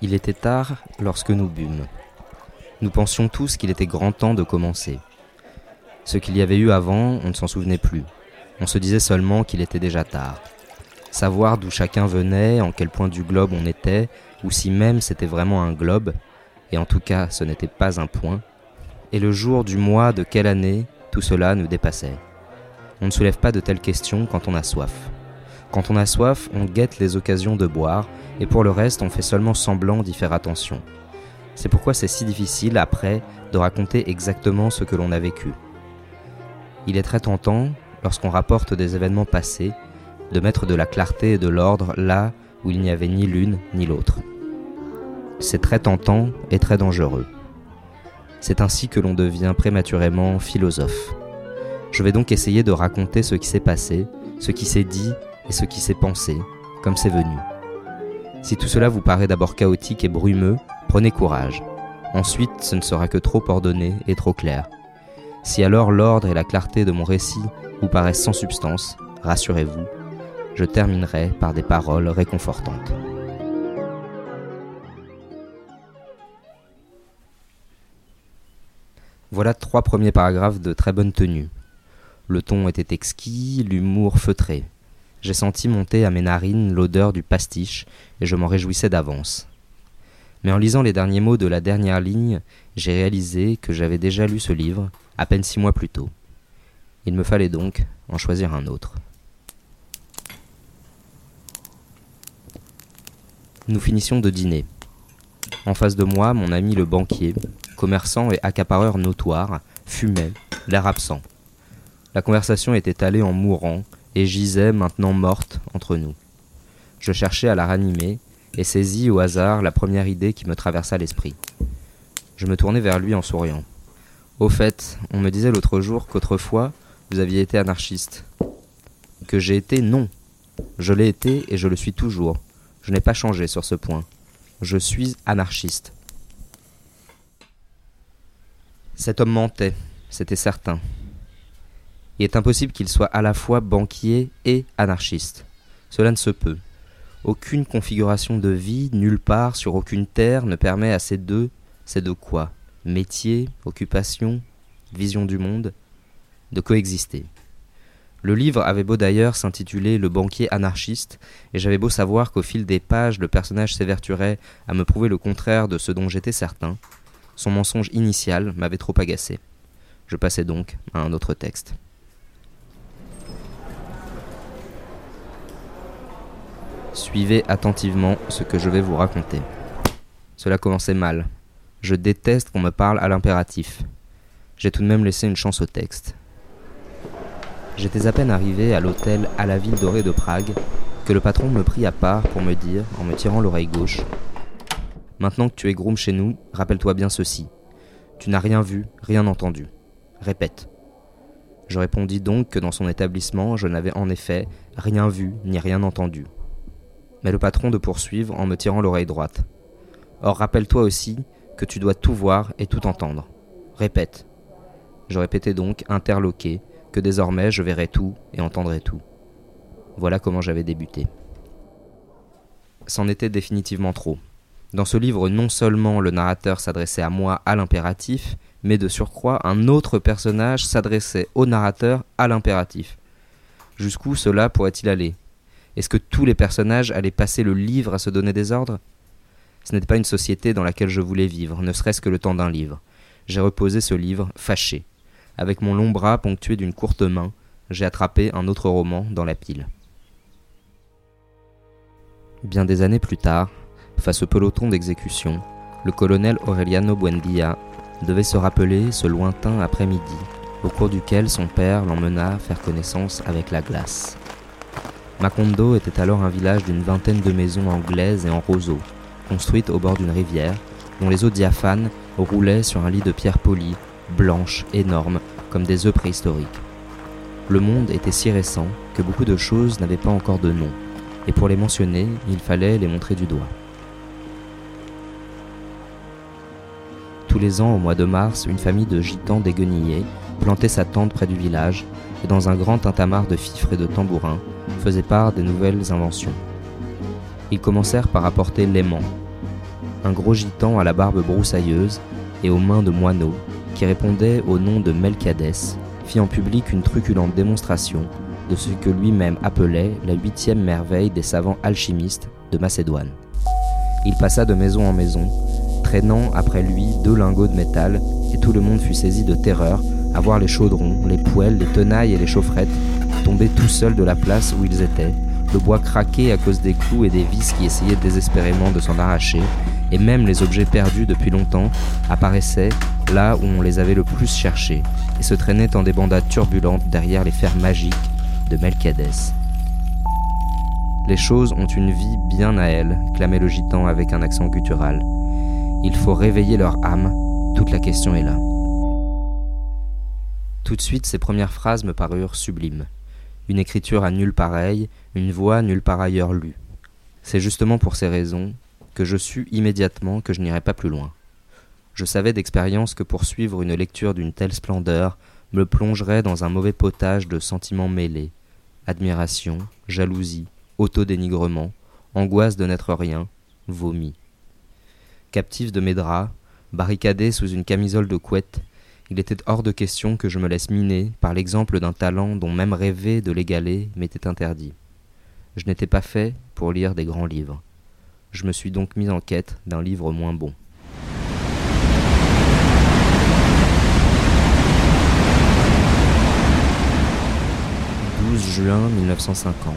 Il était tard lorsque nous bûmes. Nous pensions tous qu'il était grand temps de commencer. Ce qu'il y avait eu avant, on ne s'en souvenait plus. On se disait seulement qu'il était déjà tard. Savoir d'où chacun venait, en quel point du globe on était, ou si même c'était vraiment un globe, et en tout cas ce n'était pas un point, et le jour du mois de quelle année, tout cela nous dépassait? On ne soulève pas de telles questions quand on a soif. Quand on a soif, on guette les occasions de boire, et pour le reste, on fait seulement semblant d'y faire attention. C'est pourquoi c'est si difficile, après, de raconter exactement ce que l'on a vécu. Il est très tentant, lorsqu'on rapporte des événements passés, de mettre de la clarté et de l'ordre là où il n'y avait ni l'une ni l'autre. C'est très tentant et très dangereux. C'est ainsi que l'on devient prématurément philosophe. Je vais donc essayer de raconter ce qui s'est passé, ce qui s'est dit et ce qui s'est pensé, comme c'est venu. Si tout cela vous paraît d'abord chaotique et brumeux, prenez courage. Ensuite, ce ne sera que trop ordonné et trop clair. Si alors l'ordre et la clarté de mon récit vous paraissent sans substance, rassurez-vous, je terminerai par des paroles réconfortantes. Voilà trois premiers paragraphes de très bonne tenue. Le ton était exquis, l'humour feutré. J'ai senti monter à mes narines l'odeur du pastiche, et je m'en réjouissais d'avance. Mais en lisant les derniers mots de la dernière ligne, j'ai réalisé que j'avais déjà lu ce livre, à peine six mois plus tôt. Il me fallait donc en choisir un autre. Nous finissions de dîner. En face de moi, mon ami le banquier, commerçant et accapareur notoire, fumait, l'air absent. La conversation était allée en mourant, et gisait maintenant morte entre nous. Je cherchais à la ranimer et saisis au hasard la première idée qui me traversa l'esprit. Je me tournai vers lui en souriant. Au fait, on me disait l'autre jour qu'autrefois vous aviez été anarchiste. Que j'ai été, non. Je l'ai été et je le suis toujours. Je n'ai pas changé sur ce point. Je suis anarchiste. Cet homme mentait, c'était certain. Il est impossible qu'il soit à la fois banquier et anarchiste. Cela ne se peut. Aucune configuration de vie, nulle part, sur aucune terre, ne permet à ces deux, c'est de quoi? Métier, occupation, vision du monde, de coexister. Le livre avait beau d'ailleurs s'intituler Le banquier anarchiste, et j'avais beau savoir qu'au fil des pages le personnage s'évertuerait à me prouver le contraire de ce dont j'étais certain, son mensonge initial m'avait trop agacé. Je passais donc à un autre texte. Suivez attentivement ce que je vais vous raconter. Cela commençait mal. Je déteste qu'on me parle à l'impératif. J'ai tout de même laissé une chance au texte. J'étais à peine arrivé à l'hôtel à la ville dorée de Prague que le patron me prit à part pour me dire, en me tirant l'oreille gauche, Maintenant que tu es groom chez nous, rappelle-toi bien ceci. Tu n'as rien vu, rien entendu. Répète. Je répondis donc que dans son établissement, je n'avais en effet rien vu ni rien entendu mais le patron de poursuivre en me tirant l'oreille droite. Or rappelle-toi aussi que tu dois tout voir et tout entendre. Répète. Je répétais donc, interloqué, que désormais je verrais tout et entendrais tout. Voilà comment j'avais débuté. C'en était définitivement trop. Dans ce livre, non seulement le narrateur s'adressait à moi à l'impératif, mais de surcroît, un autre personnage s'adressait au narrateur à l'impératif. Jusqu'où cela pourrait-il aller? Est-ce que tous les personnages allaient passer le livre à se donner des ordres? Ce n'était pas une société dans laquelle je voulais vivre, ne serait-ce que le temps d'un livre. J'ai reposé ce livre, fâché. Avec mon long bras ponctué d'une courte main, j'ai attrapé un autre roman dans la pile. Bien des années plus tard, face au peloton d'exécution, le colonel Aureliano Buendia devait se rappeler ce lointain après-midi au cours duquel son père l'emmena faire connaissance avec la glace. Macondo était alors un village d'une vingtaine de maisons anglaises et en roseaux, construites au bord d'une rivière, dont les eaux diaphanes roulaient sur un lit de pierre polie, blanche, énorme, comme des œufs préhistoriques. Le monde était si récent que beaucoup de choses n'avaient pas encore de nom, et pour les mentionner, il fallait les montrer du doigt. Tous les ans, au mois de mars, une famille de gitans déguenillés plantait sa tente près du village et dans un grand tintamarre de fifres et de tambourins faisait part des nouvelles inventions. Ils commencèrent par apporter l'aimant, un gros gitan à la barbe broussailleuse et aux mains de moineau, qui répondait au nom de Melchadès, fit en public une truculente démonstration de ce que lui-même appelait la huitième merveille des savants alchimistes de Macédoine. Il passa de maison en maison, traînant après lui deux lingots de métal, et tout le monde fut saisi de terreur à voir les chaudrons, les poêles, les tenailles et les chaufferettes tomber tout seuls de la place où ils étaient, le bois craquer à cause des clous et des vis qui essayaient désespérément de s'en arracher, et même les objets perdus depuis longtemps apparaissaient là où on les avait le plus cherchés, et se traînaient en des bandades turbulentes derrière les fers magiques de Melchadès. Les choses ont une vie bien à elles, clamait le gitan avec un accent guttural. Il faut réveiller leur âme, toute la question est là. Tout de suite, ces premières phrases me parurent sublimes. Une écriture à nulle pareille, une voix nulle par ailleurs lue. C'est justement pour ces raisons que je sus immédiatement que je n'irais pas plus loin. Je savais d'expérience que pour suivre une lecture d'une telle splendeur me plongerait dans un mauvais potage de sentiments mêlés, admiration, jalousie, autodénigrement, angoisse de n'être rien, vomi. Captif de mes draps, barricadé sous une camisole de couette, il était hors de question que je me laisse miner par l'exemple d'un talent dont même rêver de l'égaler m'était interdit. Je n'étais pas fait pour lire des grands livres. Je me suis donc mis en quête d'un livre moins bon. 12 juin 1950.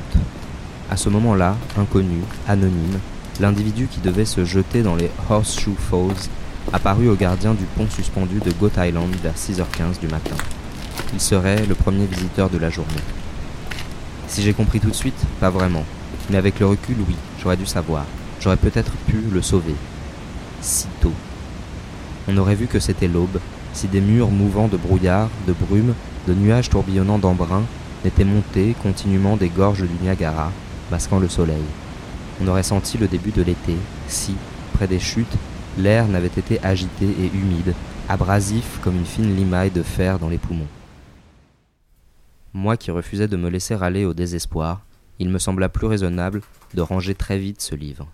À ce moment-là, inconnu, anonyme, l'individu qui devait se jeter dans les Horseshoe Falls apparut au gardien du pont suspendu de Goat Island vers 6h15 du matin. Il serait le premier visiteur de la journée. Si j'ai compris tout de suite, pas vraiment. Mais avec le recul, oui, j'aurais dû savoir. J'aurais peut-être pu le sauver. Si tôt. On aurait vu que c'était l'aube, si des murs mouvants de brouillard, de brume, de nuages tourbillonnants d'embrun n'étaient montés continuellement des gorges du Niagara, masquant le soleil. On aurait senti le début de l'été, si, près des chutes, l'air n'avait été agité et humide, abrasif comme une fine limaille de fer dans les poumons. Moi qui refusais de me laisser aller au désespoir, il me sembla plus raisonnable de ranger très vite ce livre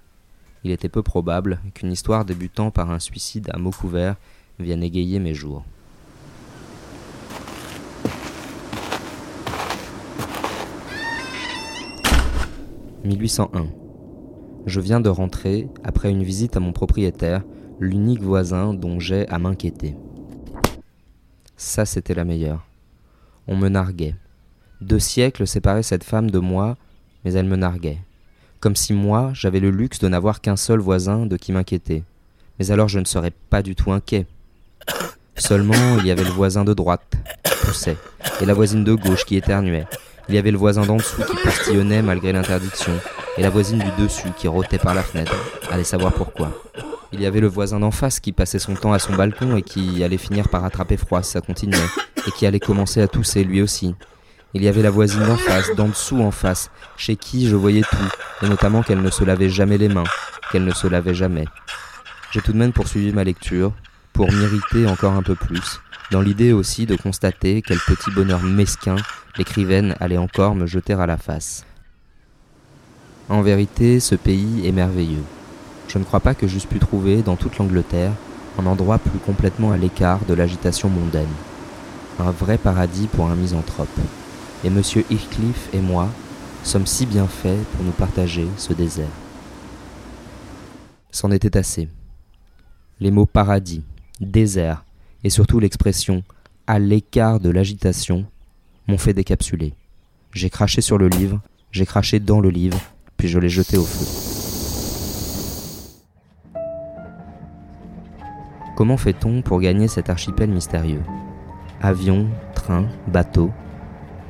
il était peu probable qu'une histoire débutant par un suicide à mots couverts vienne égayer mes jours. « 1801. Je viens de rentrer après une visite à mon propriétaire, l'unique voisin dont j'ai à m'inquiéter. Ça, c'était la meilleure. On me narguait. Deux siècles séparaient cette femme de moi, mais elle me narguait comme si moi j'avais le luxe de n'avoir qu'un seul voisin de qui m'inquiéter. Mais alors je ne serais pas du tout inquiet. Seulement il y avait le voisin de droite qui poussait, et la voisine de gauche qui éternuait. Il y avait le voisin d'en dessous qui postillonnait malgré l'interdiction, et la voisine du dessus qui rotait par la fenêtre. Allez savoir pourquoi. Il y avait le voisin d'en face qui passait son temps à son balcon et qui allait finir par attraper froid si ça continuait, et qui allait commencer à tousser lui aussi, il y avait la voisine d'en face, d'en dessous en face, chez qui je voyais tout, et notamment qu'elle ne se lavait jamais les mains, qu'elle ne se lavait jamais. J'ai tout de même poursuivi ma lecture, pour m'irriter encore un peu plus, dans l'idée aussi de constater quel petit bonheur mesquin l'écrivaine allait encore me jeter à la face. En vérité, ce pays est merveilleux. Je ne crois pas que j'eusse pu trouver dans toute l'Angleterre un endroit plus complètement à l'écart de l'agitation mondaine. Un vrai paradis pour un misanthrope et M. Heathcliff et moi sommes si bien faits pour nous partager ce désert. C'en était assez. Les mots paradis, désert et surtout l'expression à l'écart de l'agitation m'ont fait décapsuler. J'ai craché sur le livre, j'ai craché dans le livre, puis je l'ai jeté au feu. Comment fait-on pour gagner cet archipel mystérieux? Avion, train, bateau,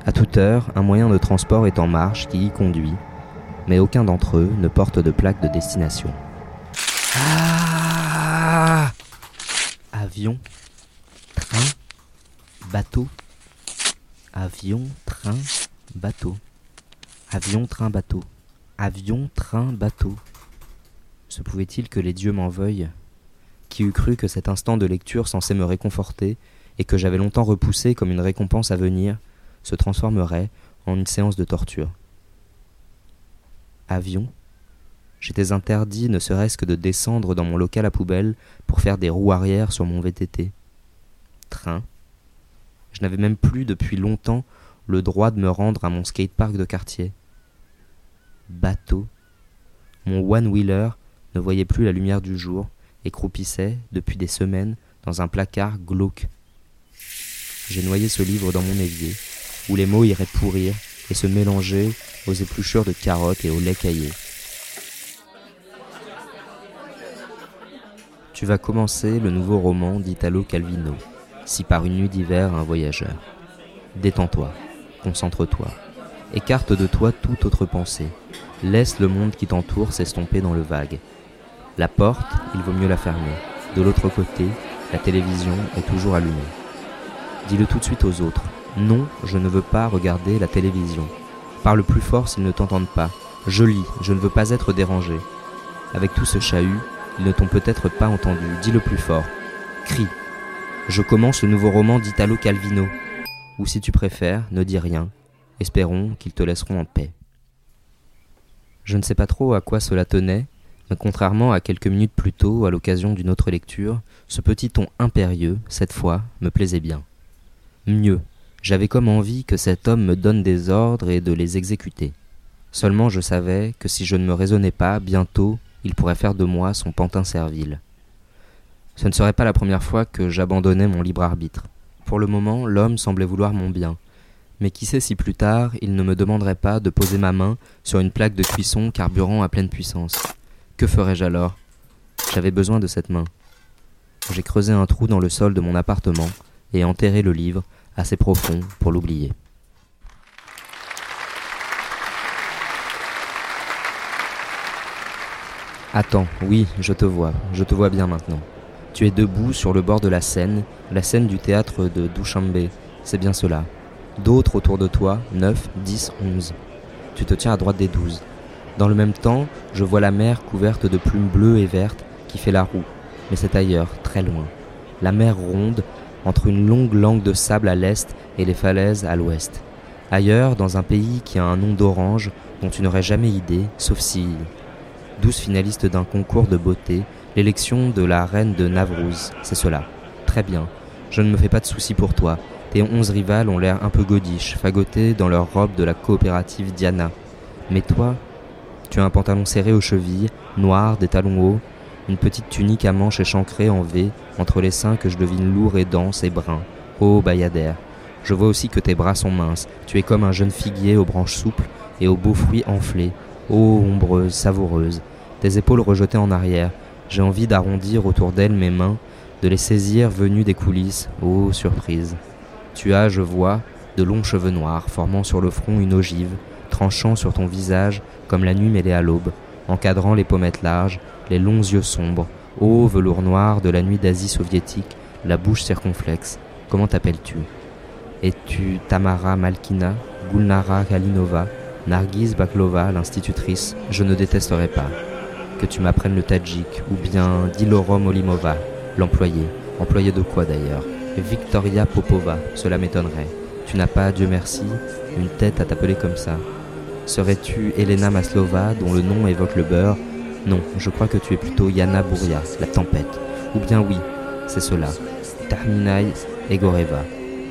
à toute heure, un moyen de transport est en marche qui y conduit, mais aucun d'entre eux ne porte de plaque de destination. Ah Avion, bateau. Avion, train, bateau. Avion, train, bateau. Avion, train, bateau. Se pouvait-il que les dieux m'en veuillent Qui eût cru que cet instant de lecture censé me réconforter, et que j'avais longtemps repoussé comme une récompense à venir, se transformerait en une séance de torture Avion J'étais interdit ne serait-ce que de descendre dans mon local à poubelle pour faire des roues arrière sur mon VTT. Train Je n'avais même plus depuis longtemps le droit de me rendre à mon skatepark de quartier. Bateau Mon one-wheeler ne voyait plus la lumière du jour et croupissait, depuis des semaines, dans un placard glauque. J'ai noyé ce livre dans mon évier, où les mots iraient pourrir et se mélanger aux épluchures de carottes et au lait caillé. Tu vas commencer le nouveau roman d'Italo Calvino, si par une nuit d'hiver un voyageur. Détends-toi, concentre-toi, écarte de toi toute autre pensée, laisse le monde qui t'entoure s'estomper dans le vague. La porte, il vaut mieux la fermer. De l'autre côté, la télévision est toujours allumée. Dis-le tout de suite aux autres. Non, je ne veux pas regarder la télévision. Parle plus fort s'ils ne t'entendent pas. Je lis, je ne veux pas être dérangé. Avec tout ce chahut, ils ne t'ont peut-être pas entendu. Dis-le plus fort. Crie. Je commence le nouveau roman d'Italo Calvino. Ou si tu préfères, ne dis rien. Espérons qu'ils te laisseront en paix. Je ne sais pas trop à quoi cela tenait, mais contrairement à quelques minutes plus tôt, à l'occasion d'une autre lecture, ce petit ton impérieux, cette fois, me plaisait bien. Mieux, j'avais comme envie que cet homme me donne des ordres et de les exécuter. Seulement je savais que si je ne me raisonnais pas, bientôt, il pourrait faire de moi son pantin servile. Ce ne serait pas la première fois que j'abandonnais mon libre arbitre. Pour le moment, l'homme semblait vouloir mon bien. Mais qui sait si plus tard, il ne me demanderait pas de poser ma main sur une plaque de cuisson carburant à pleine puissance. Que ferais-je alors? J'avais besoin de cette main. J'ai creusé un trou dans le sol de mon appartement et enterré le livre assez profond pour l'oublier. Attends, oui, je te vois, je te vois bien maintenant. Tu es debout sur le bord de la Seine, la scène du théâtre de Douchambé, c'est bien cela. D'autres autour de toi, 9, 10, 11. Tu te tiens à droite des douze. Dans le même temps, je vois la mer couverte de plumes bleues et vertes qui fait la roue, mais c'est ailleurs, très loin. La mer ronde, entre une longue langue de sable à l'est et les falaises à l'ouest. Ailleurs, dans un pays qui a un nom d'orange dont tu n'aurais jamais idée, sauf si... Douze finalistes d'un concours de beauté, l'élection de la reine de Navrouz, c'est cela. Très bien, je ne me fais pas de soucis pour toi. Tes onze rivales ont l'air un peu godiches, fagotés dans leurs robes de la coopérative Diana. Mais toi, tu as un pantalon serré aux chevilles, noir, des talons hauts, une petite tunique à manches échancrées en V, entre les seins que je devine lourds et denses et bruns. Oh, Bayadère, je vois aussi que tes bras sont minces, tu es comme un jeune figuier aux branches souples et aux beaux fruits enflés. Oh, ombreuse, savoureuse, tes épaules rejetées en arrière, j'ai envie d'arrondir autour d'elles mes mains, de les saisir venues des coulisses. Ô surprise. Tu as, je vois, de longs cheveux noirs formant sur le front une ogive, tranchant sur ton visage comme la nuit mêlée à l'aube, encadrant les pommettes larges, les longs yeux sombres, ô velours noir de la nuit d'Asie soviétique, la bouche circonflexe. Comment t'appelles-tu? Es-tu Tamara Malkina, Gulnara Kalinova, Nargis Baklova, l'institutrice? Je ne détesterai pas. Que tu m'apprennes le tadjik, ou bien Dilorom Olimova, l'employé. Employé de quoi d'ailleurs? Victoria Popova, cela m'étonnerait. Tu n'as pas, Dieu merci, une tête à t'appeler comme ça. Serais-tu Elena Maslova, dont le nom évoque le beurre? Non, je crois que tu es plutôt Yana Bouria, la tempête. Ou bien oui, c'est cela. Tarminai Egoreva,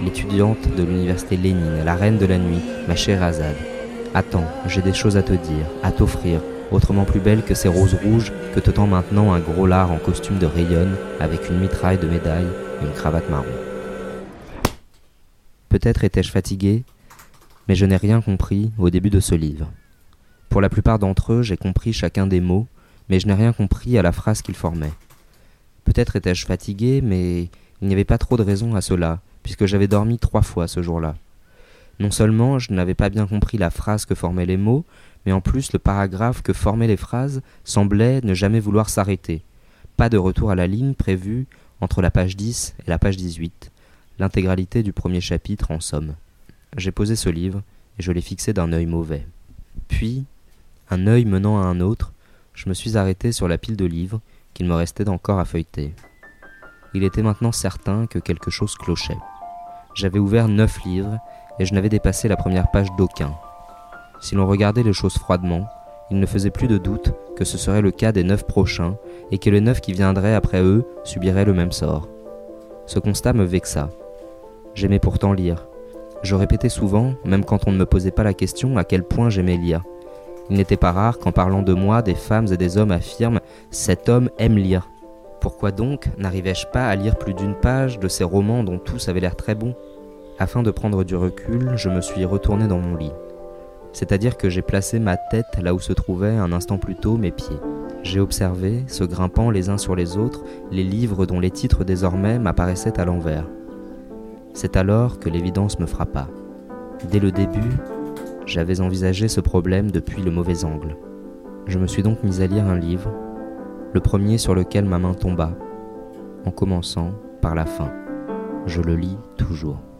l'étudiante de l'université Lénine, la reine de la nuit, ma chère Azad. Attends, j'ai des choses à te dire, à t'offrir, autrement plus belles que ces roses rouges que te tend maintenant un gros lard en costume de rayonne, avec une mitraille de médailles et une cravate marron. Peut-être étais-je fatigué, mais je n'ai rien compris au début de ce livre. Pour la plupart d'entre eux, j'ai compris chacun des mots, mais je n'ai rien compris à la phrase qu'ils formaient. Peut-être étais-je fatigué, mais il n'y avait pas trop de raison à cela, puisque j'avais dormi trois fois ce jour-là. Non seulement je n'avais pas bien compris la phrase que formaient les mots, mais en plus le paragraphe que formaient les phrases semblait ne jamais vouloir s'arrêter. Pas de retour à la ligne prévu entre la page 10 et la page 18, l'intégralité du premier chapitre en somme. J'ai posé ce livre et je l'ai fixé d'un œil mauvais. Puis, un œil menant à un autre, je me suis arrêté sur la pile de livres qu'il me restait encore à feuilleter. il était maintenant certain que quelque chose clochait. J'avais ouvert neuf livres et je n'avais dépassé la première page d'aucun. Si l'on regardait les choses froidement, il ne faisait plus de doute que ce serait le cas des neuf prochains et que les neuf qui viendraient après eux subiraient le même sort. Ce constat me vexa. J'aimais pourtant lire. Je répétais souvent, même quand on ne me posait pas la question, à quel point j'aimais lire. Il n'était pas rare qu'en parlant de moi, des femmes et des hommes affirment Cet homme aime lire. Pourquoi donc n'arrivais-je pas à lire plus d'une page de ces romans dont tous avaient l'air très bons? Afin de prendre du recul, je me suis retourné dans mon lit. C'est-à-dire que j'ai placé ma tête là où se trouvaient un instant plus tôt mes pieds. J'ai observé, se grimpant les uns sur les autres, les livres dont les titres désormais m'apparaissaient à l'envers. C'est alors que l'évidence me frappa. Dès le début, j'avais envisagé ce problème depuis le mauvais angle. Je me suis donc mis à lire un livre le premier sur lequel ma main tomba, en commençant par la fin. Je le lis toujours.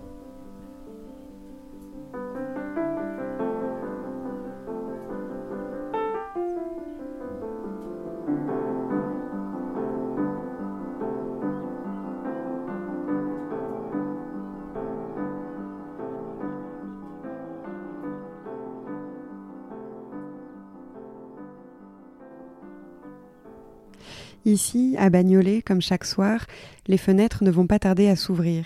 Ici, à Bagnolet, comme chaque soir, les fenêtres ne vont pas tarder à s'ouvrir.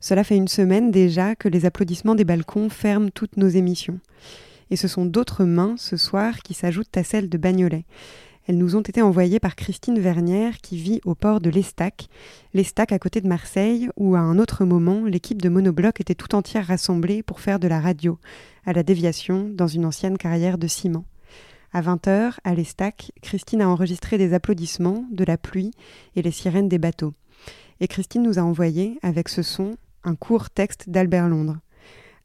Cela fait une semaine déjà que les applaudissements des balcons ferment toutes nos émissions. Et ce sont d'autres mains ce soir qui s'ajoutent à celles de Bagnolet. Elles nous ont été envoyées par Christine Vernière qui vit au port de l'Estac, l'Estac à côté de Marseille, où à un autre moment l'équipe de Monobloc était tout entière rassemblée pour faire de la radio, à la déviation, dans une ancienne carrière de ciment. À 20h, à l'Estac, Christine a enregistré des applaudissements, de la pluie et les sirènes des bateaux. Et Christine nous a envoyé, avec ce son, un court texte d'Albert Londres.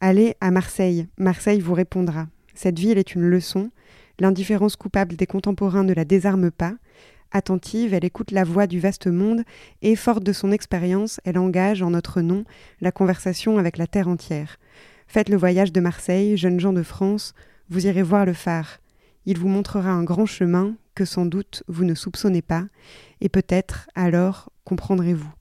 Allez à Marseille, Marseille vous répondra. Cette ville est une leçon, l'indifférence coupable des contemporains ne la désarme pas. Attentive, elle écoute la voix du vaste monde et, forte de son expérience, elle engage en notre nom la conversation avec la terre entière. Faites le voyage de Marseille, jeunes gens de France, vous irez voir le phare. Il vous montrera un grand chemin que sans doute vous ne soupçonnez pas, et peut-être alors comprendrez-vous.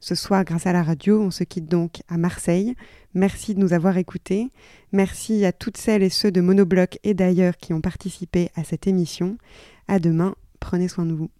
Ce soir, grâce à la radio, on se quitte donc à Marseille. Merci de nous avoir écoutés. Merci à toutes celles et ceux de Monobloc et d'ailleurs qui ont participé à cette émission. À demain, prenez soin de vous.